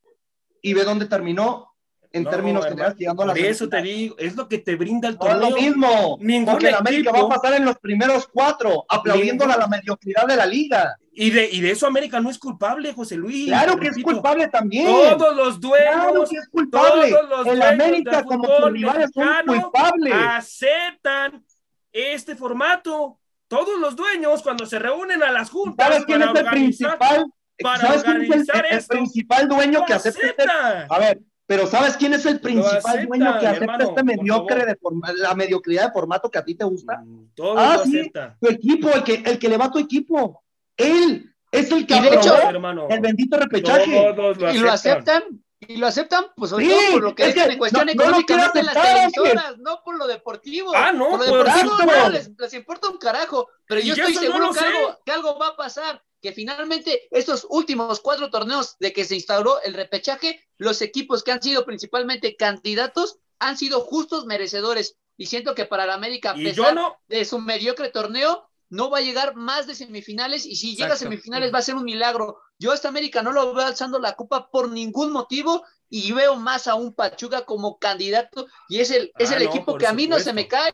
y ve dónde terminó en No, términos generales llegando a la Por eso te digo, es lo que te brinda el No es lo torneo. mismo, Ningún porque América va a pasar en los primeros cuatro, aplaudiéndola a la mediocridad de la liga. Y de, y de eso América no es culpable, José Luis. Claro que es culpable también. Todos los dueños, Claro que es culpable. todos los El América como sus rivales son mexicano culpables. aceptan este formato. Todos los dueños cuando se reúnen a las juntas ¿Sabes quién es el principal? para ¿Sabes quién es el, principal dueño que acepta este? A ver, pero ¿sabes quién es el principal dueño que acepta hermano, este mediocre de forma- la mediocridad de formato que a ti te gusta? Mm, Todos Ah, lo sí. aceptan. Tu equipo, el que, el que le va a tu equipo. Él es el que Y de hecho, hermano. el bendito repechaje. Lo y lo aceptan. y lo aceptan pues sobre Sí, todo por lo que es es, que en cuestión no- no lo económicamente quiero en las televisoras, no por lo deportivo. Ah, no, por lo por deportivo no, les, les importa un carajo, pero yo estoy no seguro que algo, que algo va a pasar, que finalmente estos últimos cuatro torneos de que se instauró el repechaje, los equipos que han sido principalmente candidatos han sido justos merecedores. Y siento que para la América a pesar no, de su mediocre torneo, no va a llegar más de semifinales. Y si llega a semifinales va a ser un milagro. Yo a esta América no lo veo alzando la copa por ningún motivo y veo más a un Pachuca como candidato y es el, es Ah, el no, equipo que a mí no se me cae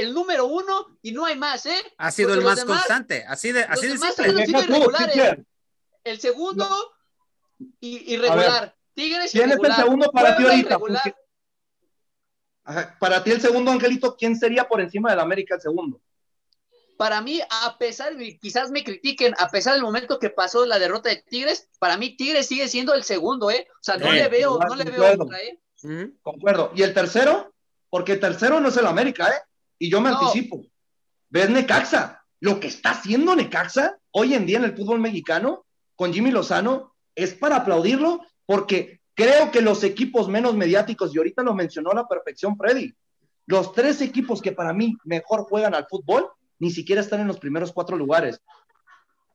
el número uno y no hay más, ¿eh? Ha sido Porque el más demás- constante, así de, así de demás simple. han sido. El segundo y, irregular. Tigres ¿Quién es el segundo para ti ahorita? irregular. Porque- Ajá, Para ti el segundo, Angelito, ¿quién sería por encima del América el segundo? para mí, a pesar, y quizás me critiquen, a pesar del momento que pasó la derrota de Tigres, para mí Tigres sigue siendo el segundo, ¿eh? O sea, no Sí, le veo, no le veo concuerdo. otra, ¿eh? Concuerdo. ¿Y el tercero? Porque el tercero no es el América, ¿eh? Y yo me No. anticipo. ¿Ves Necaxa? Lo que está haciendo Necaxa hoy en día en el fútbol mexicano con Jimmy Lozano es para aplaudirlo porque creo que los equipos menos mediáticos, y ahorita lo mencionó a la perfección Freddy, los tres equipos que para mí mejor juegan al fútbol ni siquiera están en los primeros cuatro lugares.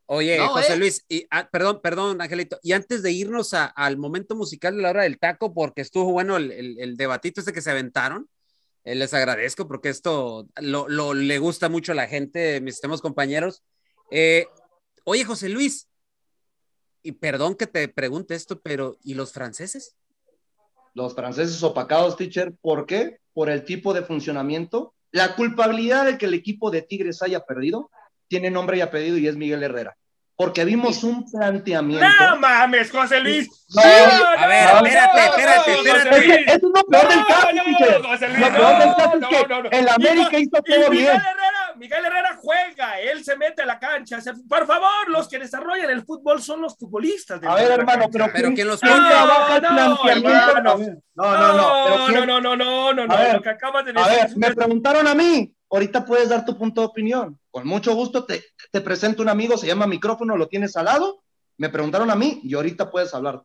Oye, No, José ¿eh? Luis, y, ah, perdón, perdón, Angelito. Y antes de irnos a- al momento musical de la hora del taco, porque estuvo bueno el, el- el debatito este que se aventaron, eh, les agradezco porque esto lo, le gusta mucho a la gente, mis estimados compañeros. Eh, oye, José Luis, y perdón que te pregunte esto, pero ¿y los franceses? Los franceses opacados, teacher, ¿por qué? Por el tipo de funcionamiento. La culpabilidad de que el equipo de Tigres haya perdido tiene nombre y apellido y es Miguel Herrera. Porque vimos un planteamiento. no mames, José Luis. No, a ver, no, espérate, no, espérate, no, espérate. Es eso lo peor del caso, No, teacher. no, José Luis, Lo peor del no, caso es no, que no, no. el América Y- hizo todo Miguel bien. Herrera, Miguel Herrera juega, él se mete a la cancha. se- por favor, los que desarrollan el fútbol son los futbolistas. A ver, dentro de la hermano, cancha. pero, Pero ¿quién los ¿quién pone? trabaja el No, planteamiento? hermano. A ver, No, no, no. pero no, ¿quién- no, no, no, no, no, A ver, lo que acabas de A decir. ver, es me una- preguntaron a mí. Ahorita puedes dar tu punto de opinión. Con mucho gusto te, te presento un amigo, se llama micrófono, lo tienes al lado. Me preguntaron a mí y ahorita puedes hablar.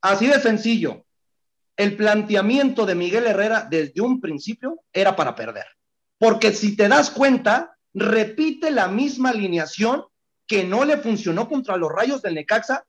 Así de sencillo. el planteamiento de Miguel Herrera desde un principio era para perder. Porque si te das cuenta, repite la misma alineación que no le funcionó contra los rayos del Necaxa,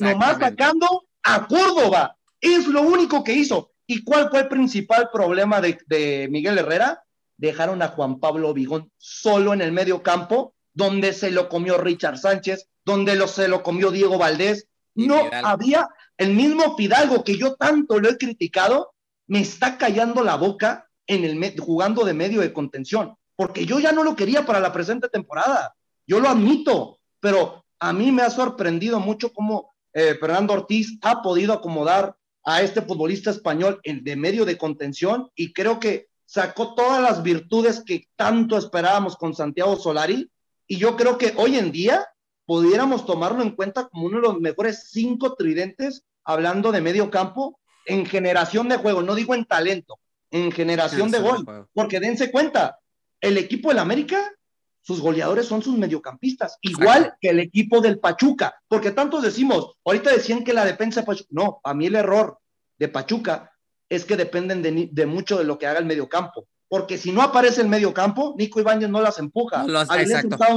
nomás sacando a Córdoba. Es lo único que hizo. ¿Y cuál fue el principal problema de, de Miguel Herrera? Dejaron a Juan Pablo Vigón solo en el medio campo, donde se lo comió Richard Sánchez, donde lo, se lo comió Diego Valdés. No había el mismo Fidalgo que yo tanto lo he criticado, me está callando la boca en el jugando de medio de contención, porque yo ya no lo quería para la presente temporada. Yo lo admito, pero a mí me ha sorprendido mucho cómo eh, Fernando Ortiz ha podido acomodar a este futbolista español en, de medio de contención y creo que sacó todas las virtudes que tanto esperábamos con Santiago Solari y yo creo que hoy en día pudiéramos tomarlo en cuenta como uno de los mejores cinco tridentes, hablando de medio campo, en generación de juego, no digo en talento, en generación de gol, porque dense cuenta, el equipo del América, sus goleadores son sus mediocampistas, igual que el equipo del Pachuca, porque tantos decimos, ahorita decían que la defensa Pachuca, no, a mí el error de Pachuca es que dependen de, mucho de lo que haga el mediocampo, porque si no aparece el mediocampo, Nico Ibáñez no las empuja, no,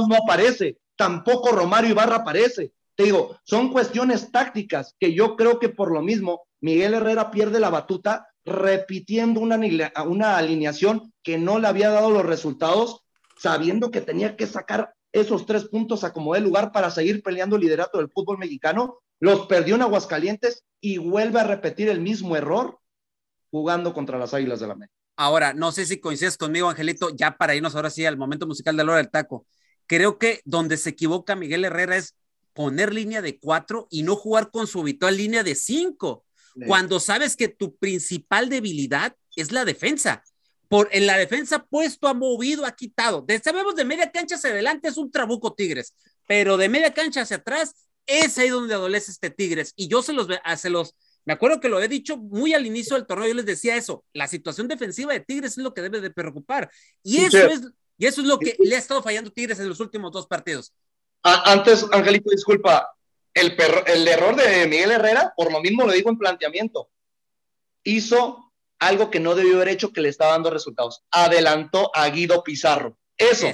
no aparece, tampoco Romario Ibarra aparece. Te digo, son cuestiones tácticas que yo creo que por lo mismo Miguel Herrera pierde la batuta repitiendo una, una alineación que no le había dado los resultados, sabiendo que tenía que sacar esos tres puntos a como de lugar para seguir peleando el liderato del fútbol mexicano, los perdió en Aguascalientes y vuelve a repetir el mismo error jugando contra las Águilas de la América. Ahora, no sé si coincides conmigo, Angelito, ya para irnos ahora sí al momento musical de la hora del taco creo que donde se equivoca Miguel Herrera es poner línea de cuatro y no jugar con su habitual línea de cinco, cuando sabes que tu principal debilidad es la defensa. Por, en la defensa puesto, ha movido, ha quitado. De, sabemos de media cancha hacia adelante es un trabuco Tigres, pero de media cancha hacia atrás es ahí donde adolece este Tigres. Y yo se los, se los, me acuerdo que lo he dicho muy al inicio del torneo, yo les decía eso, la situación defensiva de Tigres es lo que debe de preocupar. Y eso es y eso es lo que le ha estado fallando Tigres en los últimos dos partidos. Antes, Angelito, disculpa, el, el error de Miguel Herrera, por lo mismo lo digo en planteamiento, hizo algo que no debió haber hecho que le está dando resultados. Adelantó a Guido Pizarro. Eso.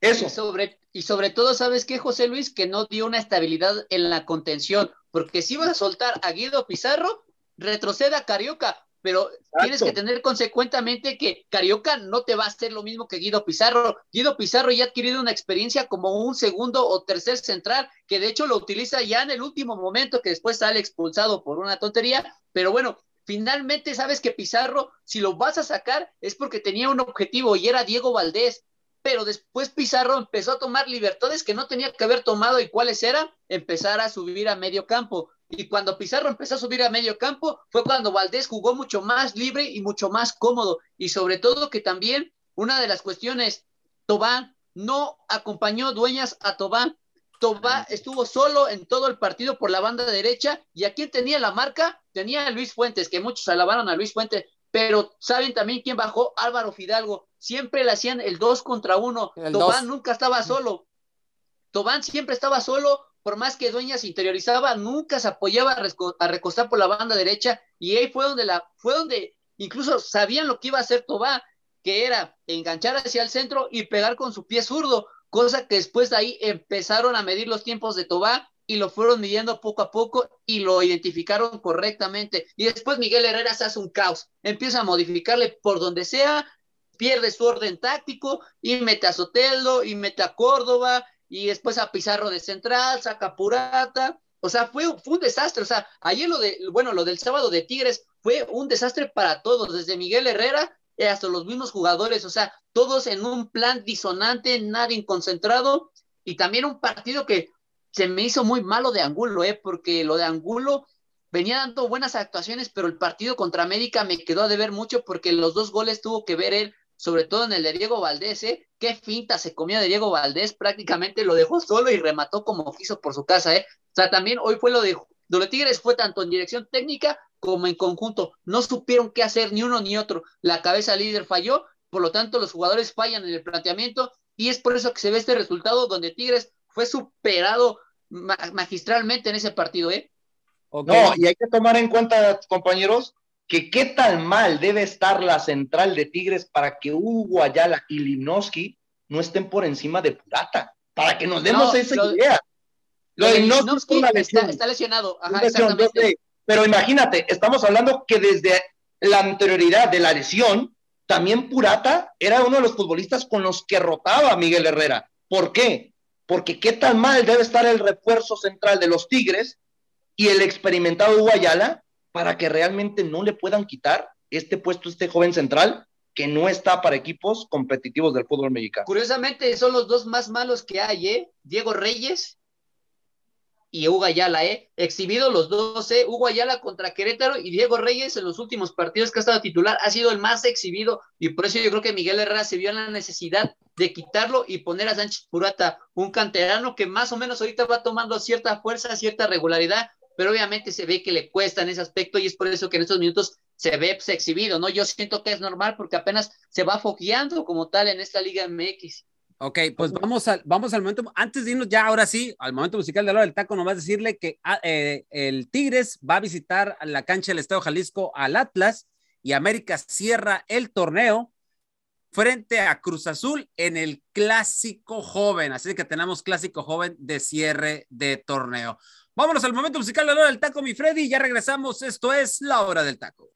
Eso. Y sobre, y sobre todo, ¿sabes qué, José Luis? Que no dio una estabilidad en la contención, porque si vas a soltar a Guido Pizarro, retroceda a Carioca, pero tienes que tener consecuentemente que Carioca no te va a hacer lo mismo que Guido Pizarro. Guido Pizarro ya ha adquirido una experiencia como un segundo o tercer central, que de hecho lo utiliza ya en el último momento, que después sale expulsado por una tontería, pero bueno. Finalmente sabes que Pizarro, si lo vas a sacar, es porque tenía un objetivo y era Diego Valdés pero después Pizarro empezó a tomar libertades que no tenía que haber tomado y cuáles eran, empezar a subir a medio campo. Y cuando Pizarro empezó a subir a medio campo, fue cuando Valdés jugó mucho más libre y mucho más cómodo. Y sobre todo que también una de las cuestiones, Tobán no acompañó dueñas a Tobán. Tobán estuvo solo en todo el partido por la banda derecha y a quien tenía la marca, tenía a Luis Fuentes, que muchos alabaron a Luis Fuentes, pero ¿saben también quién bajó? Álvaro Fidalgo. Siempre le hacían el dos contra uno. Tobán nunca estaba solo. Tobán siempre estaba solo por más que Dueñas interiorizaba, nunca se apoyaba a, recostar por la banda derecha y ahí fue donde la fue donde incluso sabían lo que iba a hacer Tobá, que era enganchar hacia el centro y pegar con su pie zurdo, cosa que después de ahí empezaron a medir los tiempos de Tobá y lo fueron midiendo poco a poco y lo identificaron correctamente. Y después Miguel Herrera se hace un caos, empieza a modificarle por donde sea, pierde su orden táctico y mete a Sotelo y mete a Córdoba y después a Pizarro de central, saca Purata. O sea, fue, fue, un desastre. O sea, ayer lo de, bueno, lo del sábado de Tigres fue un desastre para todos, desde Miguel Herrera hasta los mismos jugadores. O sea, todos en un plan disonante, nadie concentrado. Y también un partido que se me hizo muy malo de Angulo, ¿eh? Porque lo de Angulo venía dando buenas actuaciones, pero el partido contra América me quedó a deber mucho porque los dos goles tuvo que ver él sobre todo en el de Diego Valdés, ¿eh? Qué finta se comió de Diego Valdés, prácticamente lo dejó solo y remató como quiso por su casa, ¿eh? O sea, también hoy fue lo de, lo de Tigres fue tanto en dirección técnica como en conjunto. No supieron qué hacer ni uno ni otro. La cabeza líder falló, por lo tanto los jugadores fallan en el planteamiento y es por eso que se ve este resultado donde Tigres fue superado magistralmente en ese partido, ¿eh? No, y hay que tomar en cuenta, compañeros, que qué tan mal debe estar la central de Tigres para que Hugo Ayala y Limnoski no estén por encima de Purata, para que nos demos esa idea. Lo, de Limnoski está, lesionado, Ajá, exactamente. Pero imagínate, estamos hablando que desde la anterioridad de la lesión, también Purata era uno de los futbolistas con los que rotaba Miguel Herrera. ¿Por qué? Porque qué tan mal debe estar el refuerzo central de los Tigres y el experimentado Guayala para que realmente no le puedan quitar este puesto, este joven central que no está para equipos competitivos del fútbol mexicano. Curiosamente, son los dos más malos que hay, ¿eh? Diego Reyes y Hugo Ayala, ¿eh? Exhibido los dos, ¿eh? Hugo Ayala contra Querétaro y Diego Reyes en los últimos partidos que ha estado titular ha sido el más exhibido y por eso yo creo que Miguel Herrera se vio en la necesidad de quitarlo y poner a Sánchez Purata, un canterano que más o menos ahorita va tomando cierta fuerza, cierta regularidad, pero obviamente se ve que le cuesta en ese aspecto y es por eso que en estos minutos se ve pues, exhibido, ¿no? Yo siento que es normal porque apenas se va fogueando como tal en esta Liga MX. Ok, pues vamos al, vamos al momento, antes de irnos ya ahora sí, al momento musical de la hora del taco, nomás decirle que ah, eh, el Tigres va a visitar la cancha del Estado Jalisco al Atlas y América cierra el torneo frente a Cruz Azul en el clásico joven, así que tenemos clásico joven de cierre de torneo. Vámonos al momento musical de la hora del taco, mi Freddy, ya regresamos, esto es la hora del taco.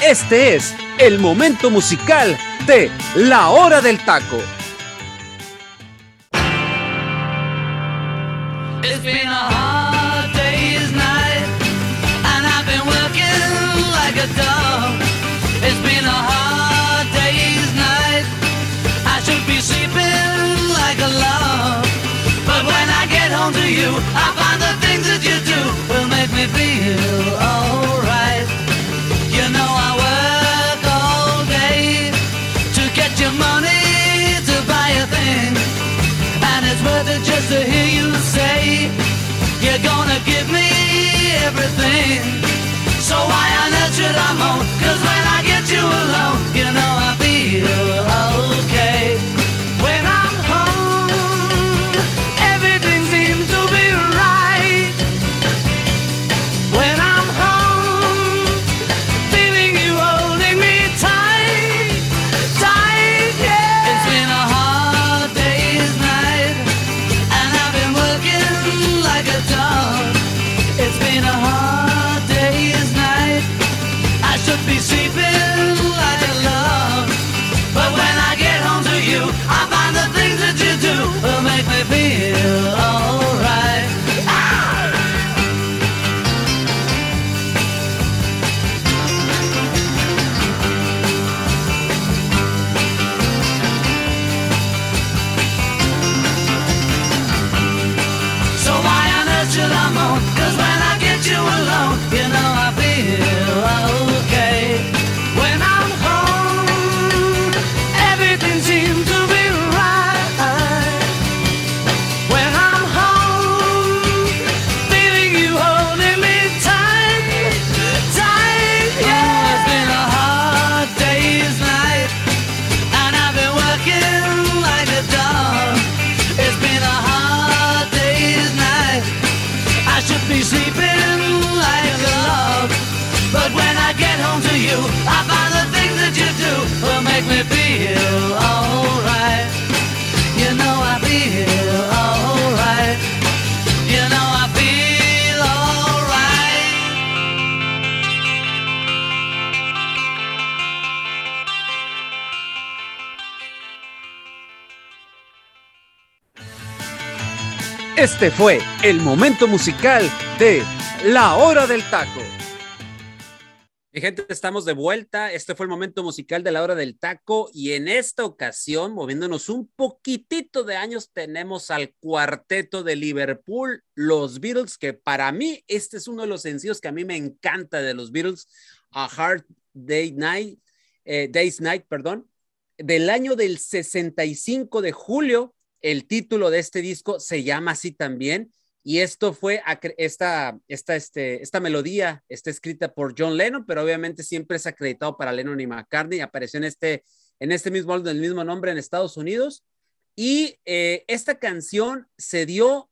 Este es el momento musical de la hora del taco. Just to hear you say you're gonna give me everything. So why on earth should I moan? Cause when I get you alone, you know I feel okay. Este fue el momento musical de La Hora del Taco. Mi gente, estamos de vuelta. Este fue el momento musical de La Hora del Taco y en esta ocasión, moviéndonos un poquitito de años, tenemos al cuarteto de Liverpool, los Beatles, que para mí este es uno de los sencillos que a mí me encanta de los Beatles, A Hard Day Night, eh, Day's Night, perdón, del año del 65 de julio el título de este disco se llama así también. Y esto fue, esta, esta, este, esta melodía está escrita por John Lennon, pero obviamente siempre es acreditado para Lennon y McCartney. Apareció en este, en este mismo álbum del mismo nombre en Estados Unidos. Y eh, esta canción se dio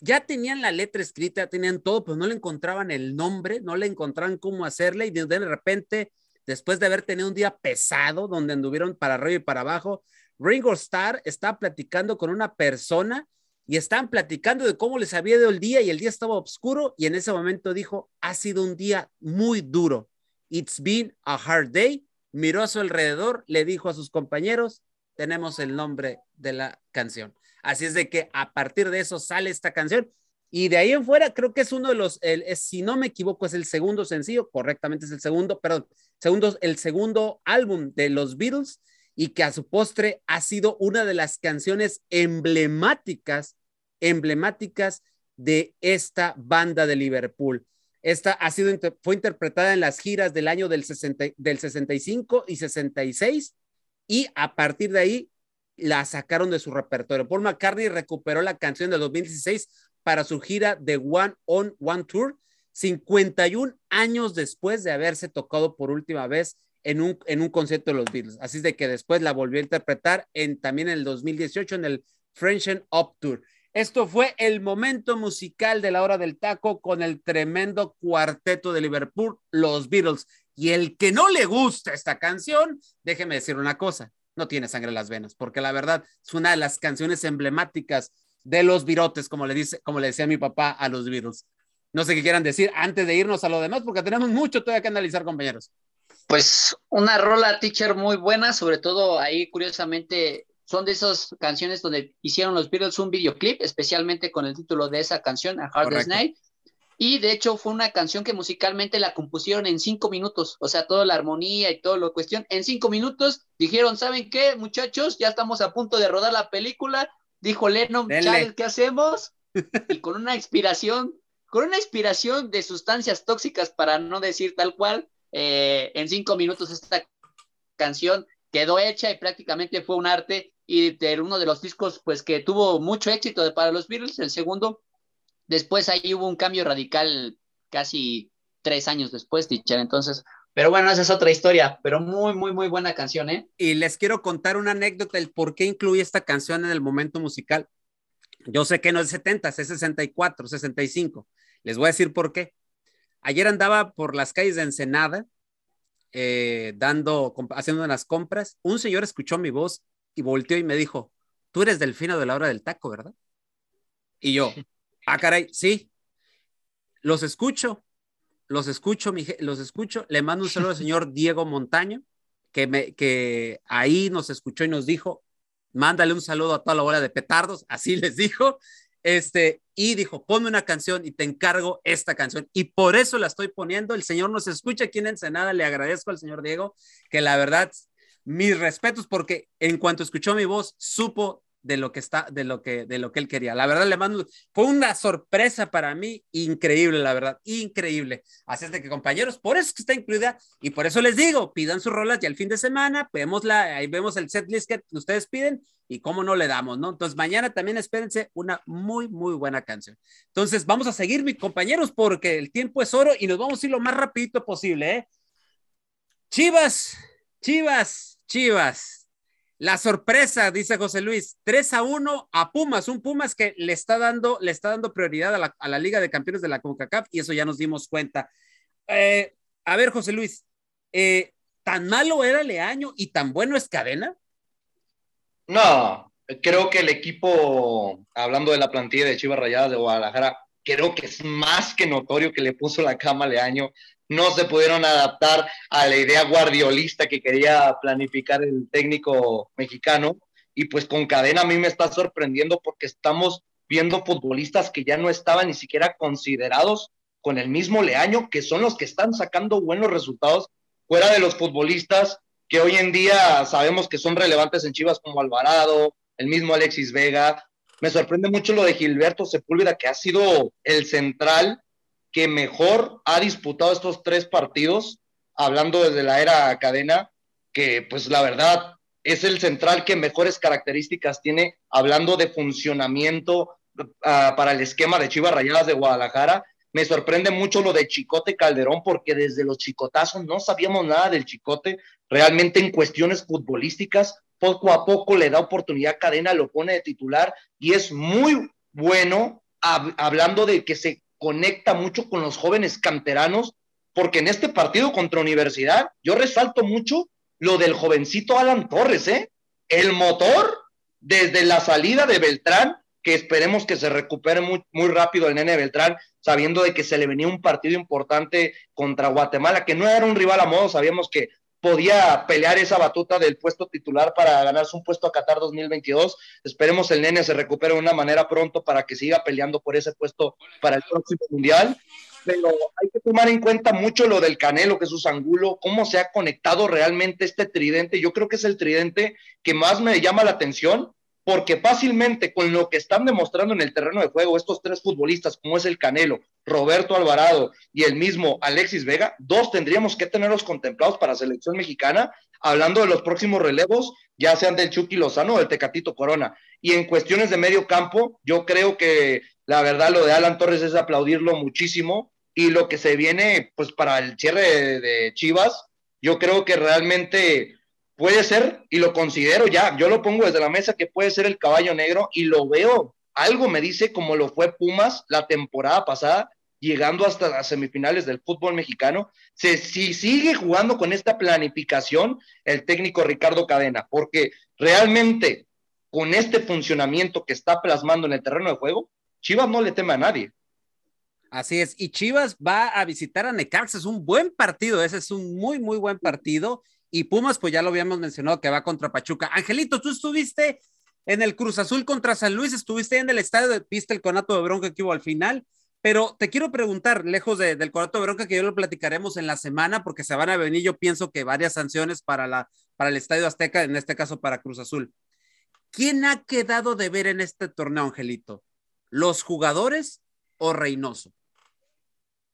ya tenían la letra escrita, tenían todo, pero no le encontraban el nombre, no le encontraban cómo hacerle y de, de repente, después de haber tenido un día pesado donde anduvieron para arriba y para abajo, Ringo Starr está platicando con una persona y estaban platicando de cómo les había ido el día y el día estaba oscuro y en ese momento dijo, ha sido un día muy duro. It's been a hard day. Miró a su alrededor, le dijo a sus compañeros, tenemos el nombre de la canción. Así es de que a partir de eso sale esta canción y de ahí en fuera creo que es uno de los, el, si no me equivoco, es el segundo sencillo, correctamente es el segundo, perdón, segundo, el segundo álbum de los Beatles y que a su postre ha sido una de las canciones emblemáticas, emblemáticas de esta banda de Liverpool. Esta ha sido, fue interpretada en las giras del año del, 60, del 65 y 66 y a partir de ahí la sacaron de su repertorio. Paul McCartney recuperó la canción de 2016 para su gira de One on One Tour, 51 años después de haberse tocado por última vez en un, en un concierto de los Beatles. Así es de que después la volvió a interpretar en, también en el 2018 en el French Up Tour. Esto fue el momento musical de la hora del taco con el tremendo cuarteto de Liverpool, los Beatles. Y el que no le gusta esta canción, déjeme decir una cosa, no tiene sangre en las venas, porque la verdad es una de las canciones emblemáticas de los virotes, como le, dice, como le decía mi papá a los Beatles. No sé qué quieran decir antes de irnos a lo demás, porque tenemos mucho todavía que analizar, compañeros. Pues una rola, teacher, muy buena, sobre todo ahí, curiosamente, son de esas canciones donde hicieron los Beatles un videoclip, especialmente con el título de esa canción, A Hard Night. Y de hecho fue una canción que musicalmente la compusieron en cinco minutos, o sea, toda la armonía y todo lo cuestión. En cinco minutos dijeron, ¿saben qué, muchachos? Ya estamos a punto de rodar la película. Dijo Lennon, Charles, ¿qué hacemos? Y con una inspiración, con una inspiración de sustancias tóxicas, para no decir tal cual, eh, en cinco minutos esta canción quedó hecha y prácticamente fue un arte y de uno de los discos pues que tuvo mucho éxito para los Beatles, el segundo Después ahí hubo un cambio radical casi tres años después, Teacher. Entonces, pero bueno, esa es otra historia, pero muy, muy, muy buena canción, ¿eh? Y les quiero contar una anécdota del por qué incluí esta canción en el momento musical. Yo sé que no es 70, es 64, 65. Les voy a decir por qué. Ayer andaba por las calles de Ensenada, eh, dando, haciendo unas compras. Un señor escuchó mi voz y volteó y me dijo, tú eres Delfino de la hora del taco, ¿verdad? Y yo, Ah, caray, sí. Los escucho, los escucho, los escucho. Le mando un saludo al señor Diego Montaño, que, me, que ahí nos escuchó y nos dijo, mándale un saludo a toda la hora de petardos, así les dijo. Este, y dijo, ponme una canción y te encargo esta canción. Y por eso la estoy poniendo. El Señor nos escucha aquí en Ensenada. Le agradezco al señor Diego, que la verdad, mis respetos, porque en cuanto escuchó mi voz, supo de lo que está, de lo que, de lo que él quería. La verdad, le mando, fue una sorpresa para mí, increíble, la verdad, increíble. Así es de que, compañeros, por eso que está incluida y por eso les digo, pidan sus rolas y el fin de semana, vemos la, ahí vemos el set list que ustedes piden y cómo no le damos, ¿no? Entonces, mañana también espérense una muy, muy buena canción. Entonces, vamos a seguir, mis compañeros, porque el tiempo es oro y nos vamos a ir lo más rapidito posible, ¿eh? Chivas, Chivas, Chivas la sorpresa, dice José Luis, 3 a 1 a Pumas, un Pumas que le está dando, le está dando prioridad a la, Liga de Campeones de la CONCACAF y eso ya nos dimos cuenta. Eh, a ver, José Luis, eh, ¿tan malo era Leaño y tan bueno es Cadena? No, creo que el equipo, hablando de la plantilla de Chivas Rayadas de Guadalajara, creo que es más que notorio que le puso la cama a Leaño no se pudieron adaptar a la idea guardiolista que quería planificar el técnico mexicano. Y pues con cadena a mí me está sorprendiendo porque estamos viendo futbolistas que ya no estaban ni siquiera considerados con el mismo Leaño, que son los que están sacando buenos resultados fuera de los futbolistas que hoy en día sabemos que son relevantes en Chivas como Alvarado, el mismo Alexis Vega. Me sorprende mucho lo de Gilberto Sepúlveda, que ha sido el central que mejor ha disputado estos tres partidos, hablando desde la era cadena, que pues la verdad es el central que mejores características tiene, hablando de funcionamiento ah, para el esquema de Chivas Rayadas de Guadalajara. Me sorprende mucho lo de Chicote Calderón, porque desde los chicotazos no sabíamos nada del Chicote. Realmente en cuestiones futbolísticas, poco a poco le da oportunidad Cadena, lo pone de titular y es muy bueno hablando de que se conecta mucho con los jóvenes canteranos, porque en este partido contra Universidad, yo resalto mucho lo del jovencito Alan Torres, ¿eh? El motor desde la salida de Beltrán, que esperemos que se recupere muy, muy rápido el nene Beltrán, sabiendo de que se le venía un partido importante contra Guatemala, que no era un rival a modo, sabíamos que podía pelear esa batuta del puesto titular para ganarse un puesto a Qatar 2022. Esperemos el nene se recupere de una manera pronto para que siga peleando por ese puesto para el próximo mundial. Pero hay que tomar en cuenta mucho lo del Canelo, Jesús Angulo, cómo se ha conectado realmente este tridente. Yo creo que es el tridente que más me llama la atención porque fácilmente con lo que están demostrando en el terreno de juego estos tres futbolistas, como es el Canelo, Roberto Alvarado y el mismo Alexis Vega, dos tendríamos que tenerlos contemplados para selección mexicana, hablando de los próximos relevos, ya sean del Chucky Lozano o del Tecatito Corona. Y en cuestiones de medio campo, yo creo que la verdad lo de Alan Torres es aplaudirlo muchísimo y lo que se viene pues para el cierre de, Chivas, yo creo que realmente puede ser, y lo considero ya, yo lo pongo desde la mesa que puede ser el caballo negro y lo veo, algo me dice como lo fue Pumas la temporada pasada, llegando hasta las semifinales del fútbol mexicano. Si, si sigue jugando con esta planificación el técnico Ricardo Cadena, porque realmente con este funcionamiento que está plasmando en el terreno de juego, Chivas no le teme a nadie. Así es, y Chivas va a visitar a Necaxa, es un buen partido, ese es un muy, muy buen partido y Pumas, pues ya lo habíamos mencionado que va contra Pachuca. Angelito, tú estuviste en el Cruz Azul contra San Luis, estuviste en el estadio, de, viste el conato de bronca que hubo al final, pero te quiero preguntar, lejos del conato de bronca, que yo lo platicaremos en la semana, porque se van a venir, yo pienso que varias sanciones para, la, para el Estadio Azteca, en este caso para Cruz Azul. ¿Quién ha quedado de ver en este torneo, Angelito? ¿Los jugadores o Reynoso?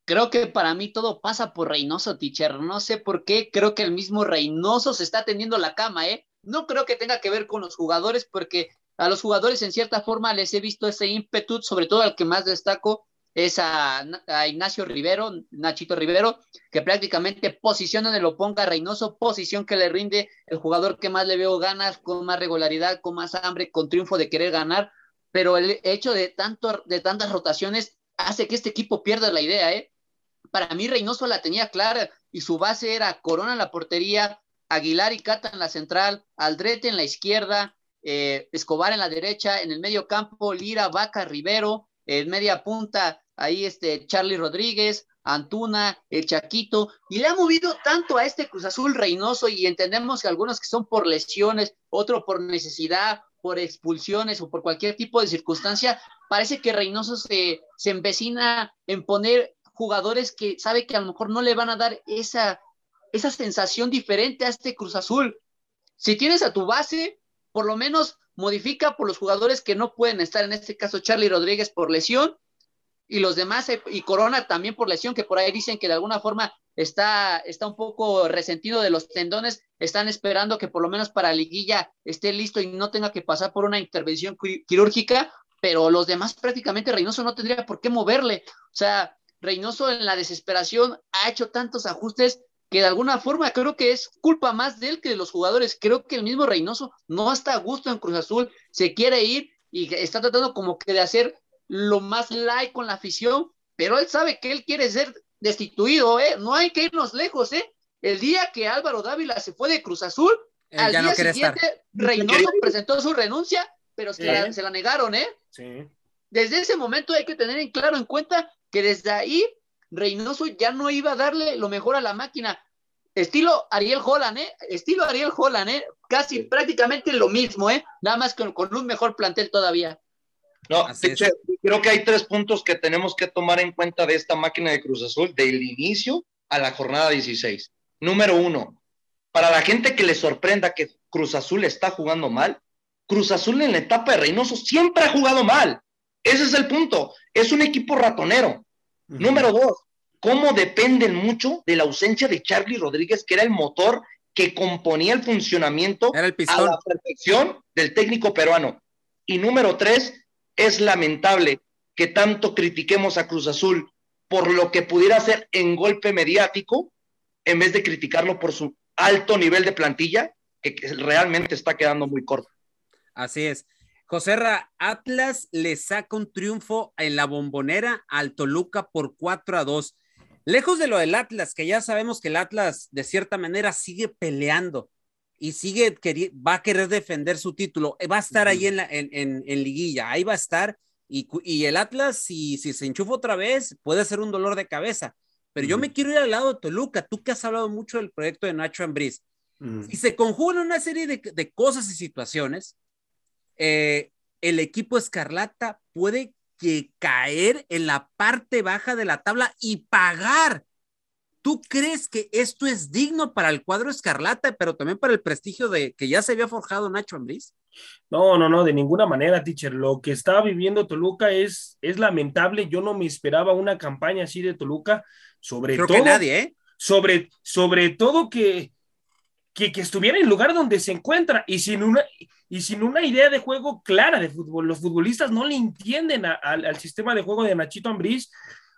Creo que para mí todo pasa por Reynoso, teacher. No sé por qué. Creo que el mismo Reynoso se está tendiendo la cama, ¿eh? No creo que tenga que ver con los jugadores, porque a los jugadores en cierta forma les he visto ese ímpetu, sobre todo al que más destaco es a, Ignacio Rivero, Nachito Rivero, que prácticamente posiciona en lo ponga Reynoso, posición que le rinde el jugador que más le veo ganas, con más regularidad, con más hambre, con triunfo de querer ganar, pero el hecho de, tanto, de tantas rotaciones hace que este equipo pierda la idea, ¿eh? Para mí Reynoso la tenía clara y su base era Corona en la portería, Aguilar y Cata en la central, Aldrete en la izquierda, eh, Escobar en la derecha, en el medio campo Lira, Vaca, Rivero, en media punta ahí este Charlie Rodríguez, Antuna, el Chaquito, y le ha movido tanto a este Cruz Azul Reynoso y entendemos que algunos que son por lesiones, otro por necesidad, por expulsiones o por cualquier tipo de circunstancia, parece que Reynoso se, se empecina en poner jugadores que sabe que a lo mejor no le van a dar esa, esa sensación diferente a este Cruz Azul. Si tienes a tu base, por lo menos modifica por los jugadores que no pueden estar, en este caso Charlie Rodríguez por lesión y los demás, eh, y Corona también por lesión, que por ahí dicen que de alguna forma está, está un poco resentido de los tendones, están esperando que por lo menos para liguilla esté listo y no tenga que pasar por una intervención quirúrgica, pero los demás prácticamente Reynoso no tendría por qué moverle. O sea, Reynoso en la desesperación ha hecho tantos ajustes que de alguna forma creo que es culpa más de él que de los jugadores. Creo que el mismo Reynoso no está a gusto en Cruz Azul, se quiere ir y está tratando como que de hacer lo más light con la afición, pero él sabe que él quiere ser destituido, ¿eh? No hay que irnos lejos, ¿eh? El día que Álvaro Dávila se fue de Cruz Azul, al día siguiente Reynoso presentó su renuncia, pero se, la, se la negaron, ¿eh? Sí. Desde ese momento hay que tener en claro en cuenta que desde ahí Reynoso ya no iba a darle lo mejor a la máquina. Estilo Ariel Holland, ¿eh? Estilo Ariel Holland, ¿eh? Casi prácticamente lo mismo, ¿eh? Nada más con, con un mejor plantel todavía. No, creo que hay tres puntos que tenemos que tomar en cuenta de esta máquina de Cruz Azul del inicio a la jornada 16. Número uno, para la gente que le sorprenda que Cruz Azul está jugando mal, Cruz Azul en la etapa de Reynoso siempre ha jugado mal. Ese es el punto. Es un equipo ratonero. Número dos, cómo dependen mucho de la ausencia de Charlie Rodríguez, que era el motor que componía el funcionamiento a la perfección del técnico peruano. Y número tres, es lamentable que tanto critiquemos a Cruz Azul por lo que pudiera ser en golpe mediático, en vez de criticarlo por su alto nivel de plantilla, que realmente está quedando muy corto. Así es. Joserra, Atlas le saca un triunfo en la bombonera al Toluca por 4 a 2. Lejos de lo del Atlas, que ya sabemos que el Atlas de cierta manera sigue peleando y sigue, va a querer defender su título, va a estar ahí en, la, en, en, liguilla, ahí va a estar. Y, y el Atlas, si, si, se enchufa otra vez, puede ser un dolor de cabeza. Pero yo me quiero ir al lado de Toluca, tú que has hablado mucho del proyecto de Nacho Ambriz. Y se conjugan una serie de, de cosas y situaciones, eh, el equipo Escarlata puede que caer en la parte baja de la tabla y pagar. ¿Tú crees que esto es digno para el cuadro Escarlata, pero también para el prestigio de que ya se había forjado Nacho Ambriz? No, no, no, de ninguna manera, teacher. Lo que está viviendo Toluca es, es lamentable. Yo no me esperaba una campaña así de Toluca, sobre todo. Que nadie, ¿eh? Sobre, sobre todo que, que, que, estuviera en el lugar donde se encuentra y sin una, y sin una idea de juego clara de fútbol. Los futbolistas no le entienden al sistema de juego de Nachito Ambriz.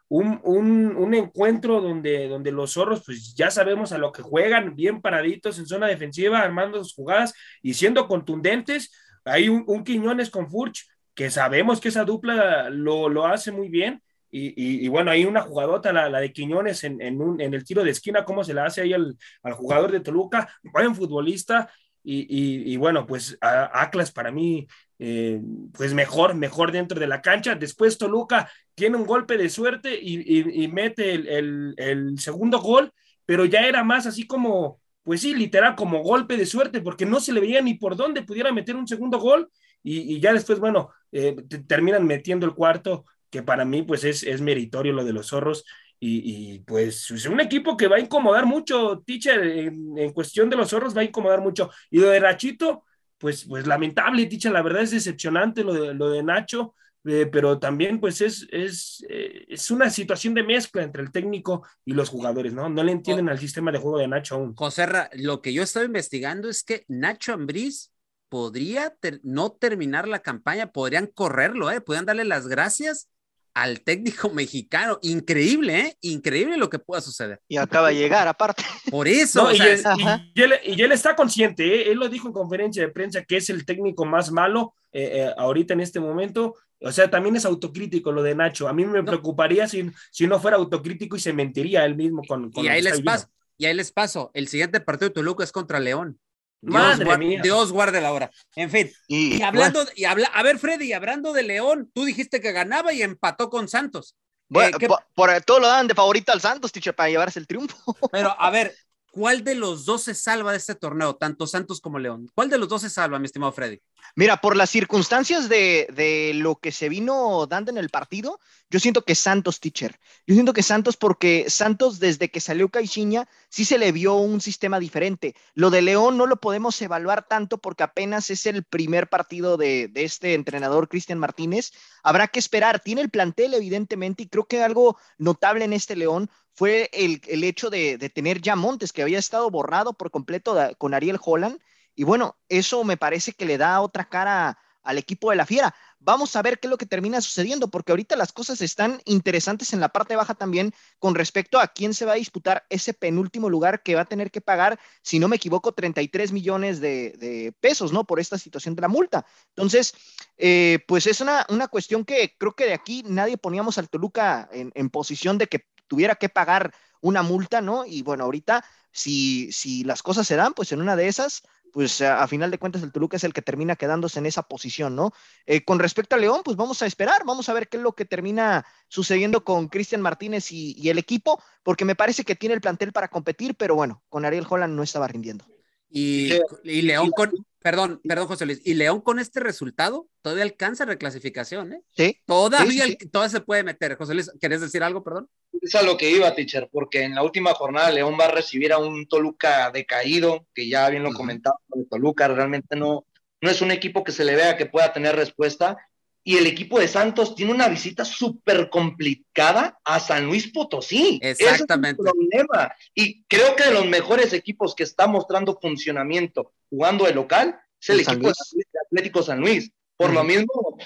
Un, un, encuentro donde, donde los zorros, pues ya sabemos a lo que juegan, bien paraditos en zona defensiva, armando sus jugadas y siendo contundentes. Hay un, un Quiñones con Furch, que sabemos que esa dupla lo, lo hace muy bien. Y, bueno, hay una jugadota, la, la de Quiñones, en, el tiro de esquina, cómo se la hace ahí al, jugador de Toluca, buen futbolista, y, bueno, pues Atlas para mí, eh, pues mejor, mejor dentro de la cancha. Después Toluca tiene un golpe de suerte y, mete el, segundo gol, pero ya era más así como, pues sí, literal, como golpe de suerte, porque no se le veía ni por dónde pudiera meter un segundo gol. Y, ya después, bueno, eh, terminan metiendo el cuarto, que para mí, pues es, es meritorio lo de los zorros. Y, pues es un equipo que va a incomodar mucho, teacher, en, cuestión de los zorros va a incomodar mucho. Y lo de Nachito, pues, pues lamentable, teacher, la verdad es decepcionante lo de, lo de Nacho, eh, pero también pues es, es, eh, es, una situación de mezcla entre el técnico y los jugadores, ¿no? No le entienden al sistema de juego de Nacho aún. José, lo que yo estaba investigando es que Nacho Ambriz podría no terminar la campaña, podrían correrlo, ¿eh? Podrían darle las gracias al técnico mexicano. Increíble, ¿eh? Increíble lo que pueda suceder. Y acaba de llegar, aparte. Por eso. y, él, está consciente, ¿eh? él lo dijo en conferencia de prensa, que es el técnico más malo eh, eh, ahorita en este momento. O sea, también es autocrítico lo de Nacho. A mí me preocuparía si, si no fuera autocrítico y se mentiría él mismo con... y, ahí les paso, y ahí les paso, el siguiente partido de Toluca es contra León. Dios, Madre mía. Dios guarde la hora. En fin, y, hablando, y habla, a ver, Freddy, hablando de León, tú dijiste que ganaba y empató con Santos. Bueno, eh, por, todo lo dan de favorita al Santos, teacher, para llevarse el triunfo. Pero, a ver, ¿cuál de los dos se salva de este torneo, tanto Santos como León? ¿Cuál de los dos se salva, mi estimado Freddy? Mira, por las circunstancias de, de, lo que se vino dando en el partido, yo siento que Santos, teacher. Yo siento que Santos, porque Santos, desde que salió Caixinha, sí se le vio un sistema diferente. Lo de León no lo podemos evaluar tanto porque apenas es el primer partido de, de este entrenador, Cristian Martínez. Habrá que esperar. Tiene el plantel, evidentemente, y creo que algo notable en este León fue el, el hecho de, de, tener ya Montes, que había estado borrado por completo con Ariel Holland. Y bueno, eso me parece que le da otra cara al equipo de la Fiera. Vamos a ver qué es lo que termina sucediendo, porque ahorita las cosas están interesantes en la parte baja también con respecto a quién se va a disputar ese penúltimo lugar que va a tener que pagar, si no me equivoco, 33 millones de, pesos, ¿no? Por esta situación de la multa. Entonces, eh, pues es una, una, cuestión que creo que de aquí nadie poníamos al Toluca en, en posición de que tuviera que pagar una multa, ¿no? Y bueno, ahorita, si, si las cosas se dan, pues en una de esas pues a, final de cuentas el Toluca es el que termina quedándose en esa posición, ¿no? Eh, con respecto a León, pues vamos a esperar, vamos a ver qué es lo que termina sucediendo con Cristian Martínez y, el equipo, porque me parece que tiene el plantel para competir, pero bueno, con Ariel Holland no estaba rindiendo. Y, y León con, Perdón, perdón, José Luis. Y León con este resultado todavía alcanza reclasificación, ¿eh? Sí. Todavía, todavía se puede meter. José Luis, ¿querés decir algo, perdón? Es a lo que iba, teacher, porque en la última jornada León va a recibir a un Toluca decaído, que ya bien lo comentaba, Toluca realmente no, no es un equipo que se le vea que pueda tener respuesta y el equipo de Santos tiene una visita súper complicada a San Luis Potosí. Exactamente. problema. Y creo que de los mejores equipos que está mostrando funcionamiento jugando de local es el, equipo de Atlético San Luis. Por lo mismo,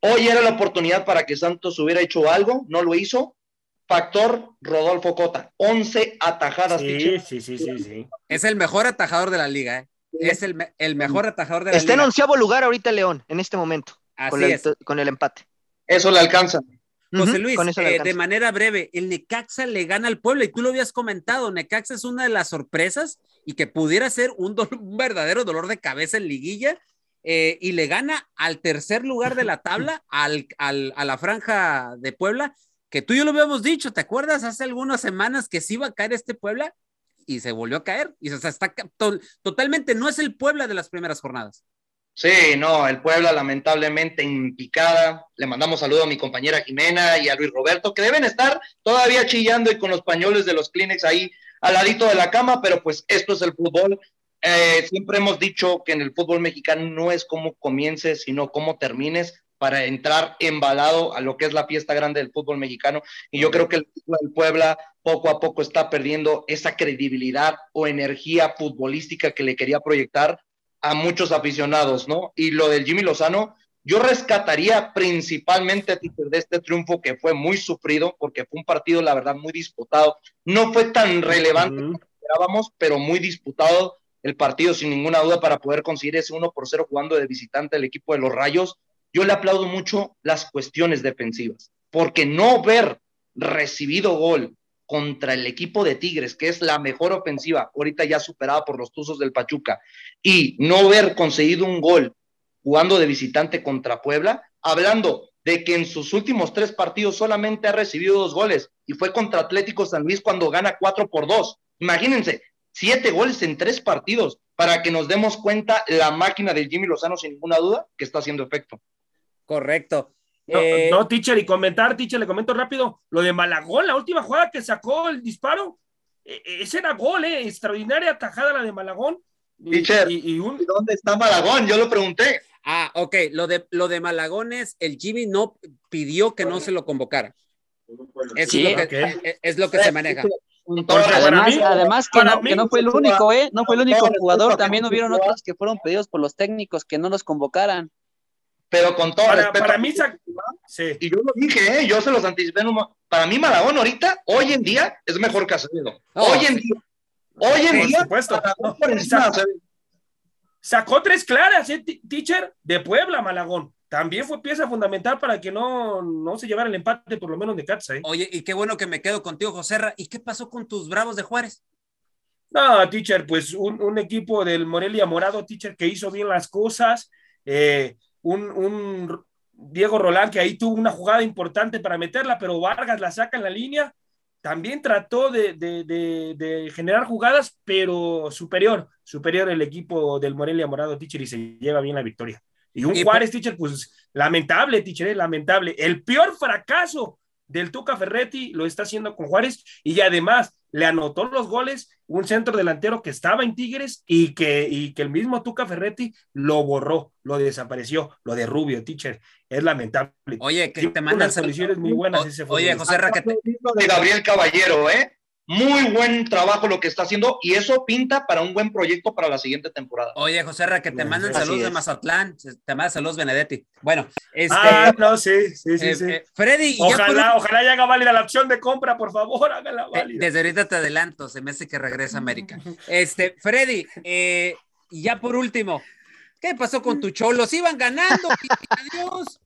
hoy era la oportunidad para que Santos hubiera hecho algo, no lo hizo. Factor Rodolfo Cota, 11 atajadas. Sí, sí, sí, sí, Es el mejor atajador de la liga, ¿eh? es el, el mejor atajador de la Está en liga. onceavo lugar ahorita León, en este momento, Así con el, es. con el empate. Eso le alcanza. José Luis, con eso le eh, de manera breve, el Necaxa le gana al pueblo y tú lo habías comentado, Necaxa es una de las sorpresas y que pudiera ser un, do- un verdadero dolor de cabeza en liguilla eh, y le gana al tercer lugar de la tabla, al, al- a la franja de Puebla, que tú y yo lo habíamos dicho, ¿te acuerdas? Hace algunas semanas que sí iba a caer este Puebla y se volvió a caer y o sea, está to- totalmente, no es el Puebla de las primeras jornadas. Sí, no, el Puebla lamentablemente en picada. Le mandamos saludo a mi compañera Jimena y a Luis Roberto, que deben estar todavía chillando y con los pañuelos de los Kleenex ahí al ladito de la cama, pero pues esto es el fútbol. Eh, siempre hemos dicho que en el fútbol mexicano no es cómo comiences, sino cómo termines para entrar embalado a lo que es la fiesta grande del fútbol mexicano. Y yo creo que el, el Puebla poco a poco está perdiendo esa credibilidad o energía futbolística que le quería proyectar a muchos aficionados, ¿no? Y lo del Jimmy Lozano, yo rescataría principalmente de este triunfo que fue muy sufrido, porque fue un partido, la verdad, muy disputado. No fue tan relevante como esperábamos, pero muy disputado el partido, sin ninguna duda, para poder conseguir ese 1 por 0 jugando de visitante al equipo de los Rayos. Yo le aplaudo mucho las cuestiones defensivas, porque no ver recibido gol contra el equipo de Tigres, que es la mejor ofensiva, ahorita ya superada por los Tuzos del Pachuca, y no haber conseguido un gol jugando de visitante contra Puebla, hablando de que en sus últimos tres partidos solamente ha recibido dos goles, y fue contra Atlético San Luis cuando gana cuatro por dos. Imagínense, siete goles en tres partidos, para que nos demos cuenta la máquina del Jimmy Lozano, sin ninguna duda, que está haciendo efecto. Correcto. No, Eh, no, teacher, y comentar, teacher, le comento rápido, lo de Malagón, la última jugada que sacó el disparo, eh, eh, ese era gol, eh, extraordinaria tajada la de Malagón. Y, Teacher. y- y un- ¿Y dónde está Malagón? Yo lo pregunté. Ah, ok. Lo de, lo de Malagones, el Jimmy no pidió que no se lo convocara. Eso Sí. es, lo que, es- es lo que se maneja. Además, mí- además que, no, mí- que no fue el único, ¿eh? No fue el único jugador, también hubieron otros que fueron pedidos por los técnicos que no los convocaran. Pero con todo para, respeto. para mí, sí. Y yo lo dije, ¿eh? yo se los anticipé. en un mo- Para mí, Malagón ahorita, hoy en día, es mejor que Acevedo. No, hoy en día, hoy en Por día, supuesto. No, por exacto. Acevedo. Sacó tres claras, eh, teacher, de Puebla, Malagón. También fue pieza fundamental para que no, no se llevara el empate, por lo menos de Catza, ¿eh? Oye, y qué bueno que me quedo contigo, Joserra. ¿Y qué pasó con tus bravos de Juárez? No, teacher, pues un, un equipo del Morelia Morado, teacher, que hizo bien las cosas. eh, un, un Diego Rolán que ahí tuvo una jugada importante para meterla, pero Vargas la saca en la línea. También trató de, de- de- de generar jugadas, pero superior, superior el equipo del Morelia Morado, teacher, y se lleva bien la victoria. Y un Y Juárez, teacher, pues lamentable, teacher, eh, lamentable. El peor fracaso del Tuca Ferretti lo está haciendo con Juárez y además le anotó los goles un centro delantero que estaba en Tigres y que, y que el mismo Tuca Ferretti lo borró, lo desapareció, lo de Rubio, teacher. Es lamentable. Oye, que te mandan unas soluciones muy buenas ese Oye, futbolista. Joserra, que te, de Gabriel Caballero, ¿eh? Muy buen trabajo lo que está haciendo y eso pinta para un buen proyecto para la siguiente temporada. oye, Joserra, que te Así mandan es. saludos de Mazatlán, te mandan saludos Benedetti. Bueno, este, Ah, no, sí, sí, sí, eh, sí. eh, Freddy, y ya por Ojalá, ojalá ya haga válida la opción de compra, por favor, hágala Eh, válida. Desde ahorita te adelanto, se me hace que regresa a América. Este, Freddy, eh, y ya por último, ¿qué pasó con tu cholos? Iban ganando, adiós.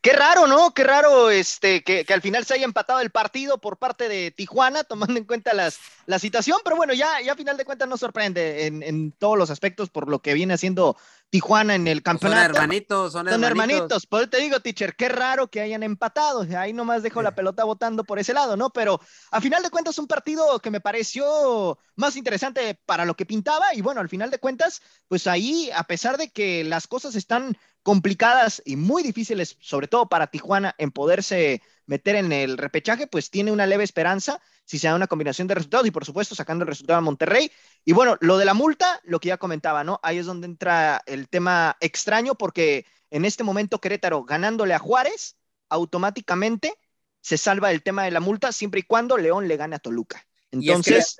Qué raro, ¿no? Qué raro este, que, que al final se haya empatado el partido por parte de Tijuana, tomando en cuenta las, la situación, pero bueno, ya, ya a final de cuentas no sorprende en, en todos los aspectos por lo que viene haciendo Tijuana en el Son campeonato. hermanitos, son, Son hermanitos. hermanitos, por eso te digo, teacher, qué raro que hayan empatado. Ahí nomás dejo la pelota votando por ese lado, ¿no? Pero a final de cuentas, un partido que me pareció más interesante para lo que pintaba. Y bueno, al final de cuentas, pues ahí, a pesar de que las cosas están complicadas y muy difíciles, sobre todo para Tijuana, en poderse meter en el repechaje, pues tiene una leve esperanza si se da una combinación de resultados y por supuesto sacando el resultado a Monterrey. Y bueno, lo de la multa, lo que ya comentaba, ¿no? Ahí es donde entra el tema extraño porque en este momento Querétaro ganándole a Juárez, automáticamente se salva el tema de la multa siempre y cuando León le gane a Toluca. Entonces,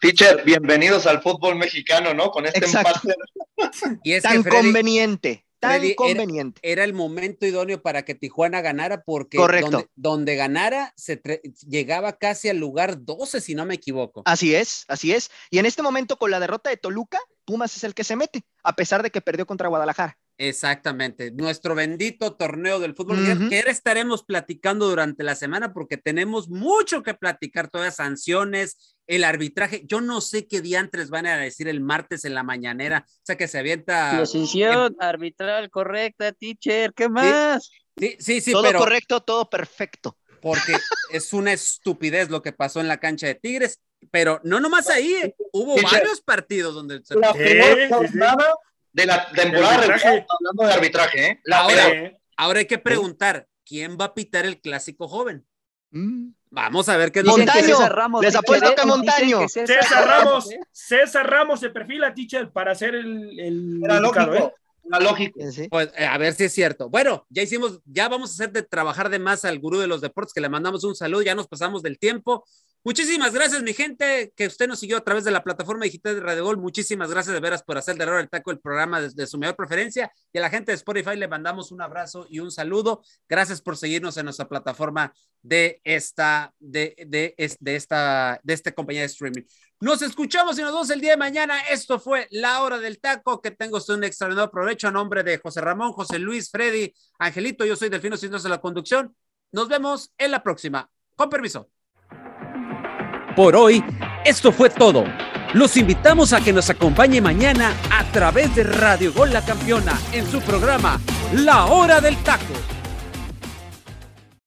Teacher, bienvenidos al fútbol mexicano, ¿no? Con este Exacto. empate. Y es tan que Freddy, conveniente, tan Freddy, era- conveniente. era el momento idóneo para que Tijuana ganara porque. Donde, donde ganara se llegaba casi al lugar 12, si no me equivoco. Así es, así es. Y en este momento, con la derrota de Toluca, Pumas es el que se mete, a pesar de que perdió contra Guadalajara. Exactamente, nuestro bendito torneo del fútbol, uh -huh. que ahora estaremos platicando durante la semana porque tenemos mucho que platicar, todas sanciones, el arbitraje, yo no sé qué diantres van a decir el martes en la mañanera, o sea que se avienta... Decisión en... arbitral correcta, teacher, ¿qué más? Sí, sí, sí, todo pero... correcto, todo perfecto. Porque es una estupidez lo que pasó en la cancha de Tigres, pero no nomás ahí, hubo Teacher, varios partidos donde... Se... La peor jornada de la temporada regular, hablando de arbitraje, ¿eh? La ahora, ahora hay que preguntar, ¿quién va a pitar el clásico joven? Mm. Vamos a ver qué es lo Montaño, que César Ramos, les apuesto que Montaño. Que César, César Ramos, ¿eh? César Ramos se perfila, teacher, para hacer el, el Era indicado, lógico, ¿eh? era lógico. Sí. Pues eh, a ver si es cierto. Bueno, ya hicimos, ya vamos a hacer de trabajar de más al gurú de los deportes, que le mandamos un saludo, ya nos pasamos del tiempo. Muchísimas gracias, mi gente, que usted nos siguió a través de la plataforma digital de Radio Gol. Muchísimas gracias de veras por hacer de error el taco el programa de, su mayor preferencia. Y a la gente de Spotify le mandamos un abrazo y un saludo. Gracias por seguirnos en nuestra plataforma de esta, de, de, de esta, de esta compañía de streaming. Nos escuchamos y nos vemos el día de mañana. Esto fue La Hora del Taco. Que tenga usted un extraordinario provecho a nombre de José Ramón, José Luis, Freddy, Angelito. Yo soy Delfino Cisneros de la conducción. Nos vemos en la próxima. Con permiso. Por hoy, esto fue todo. Los invitamos a que nos acompañe mañana a través de Radio Gol La Campeona en su programa La Hora del Taco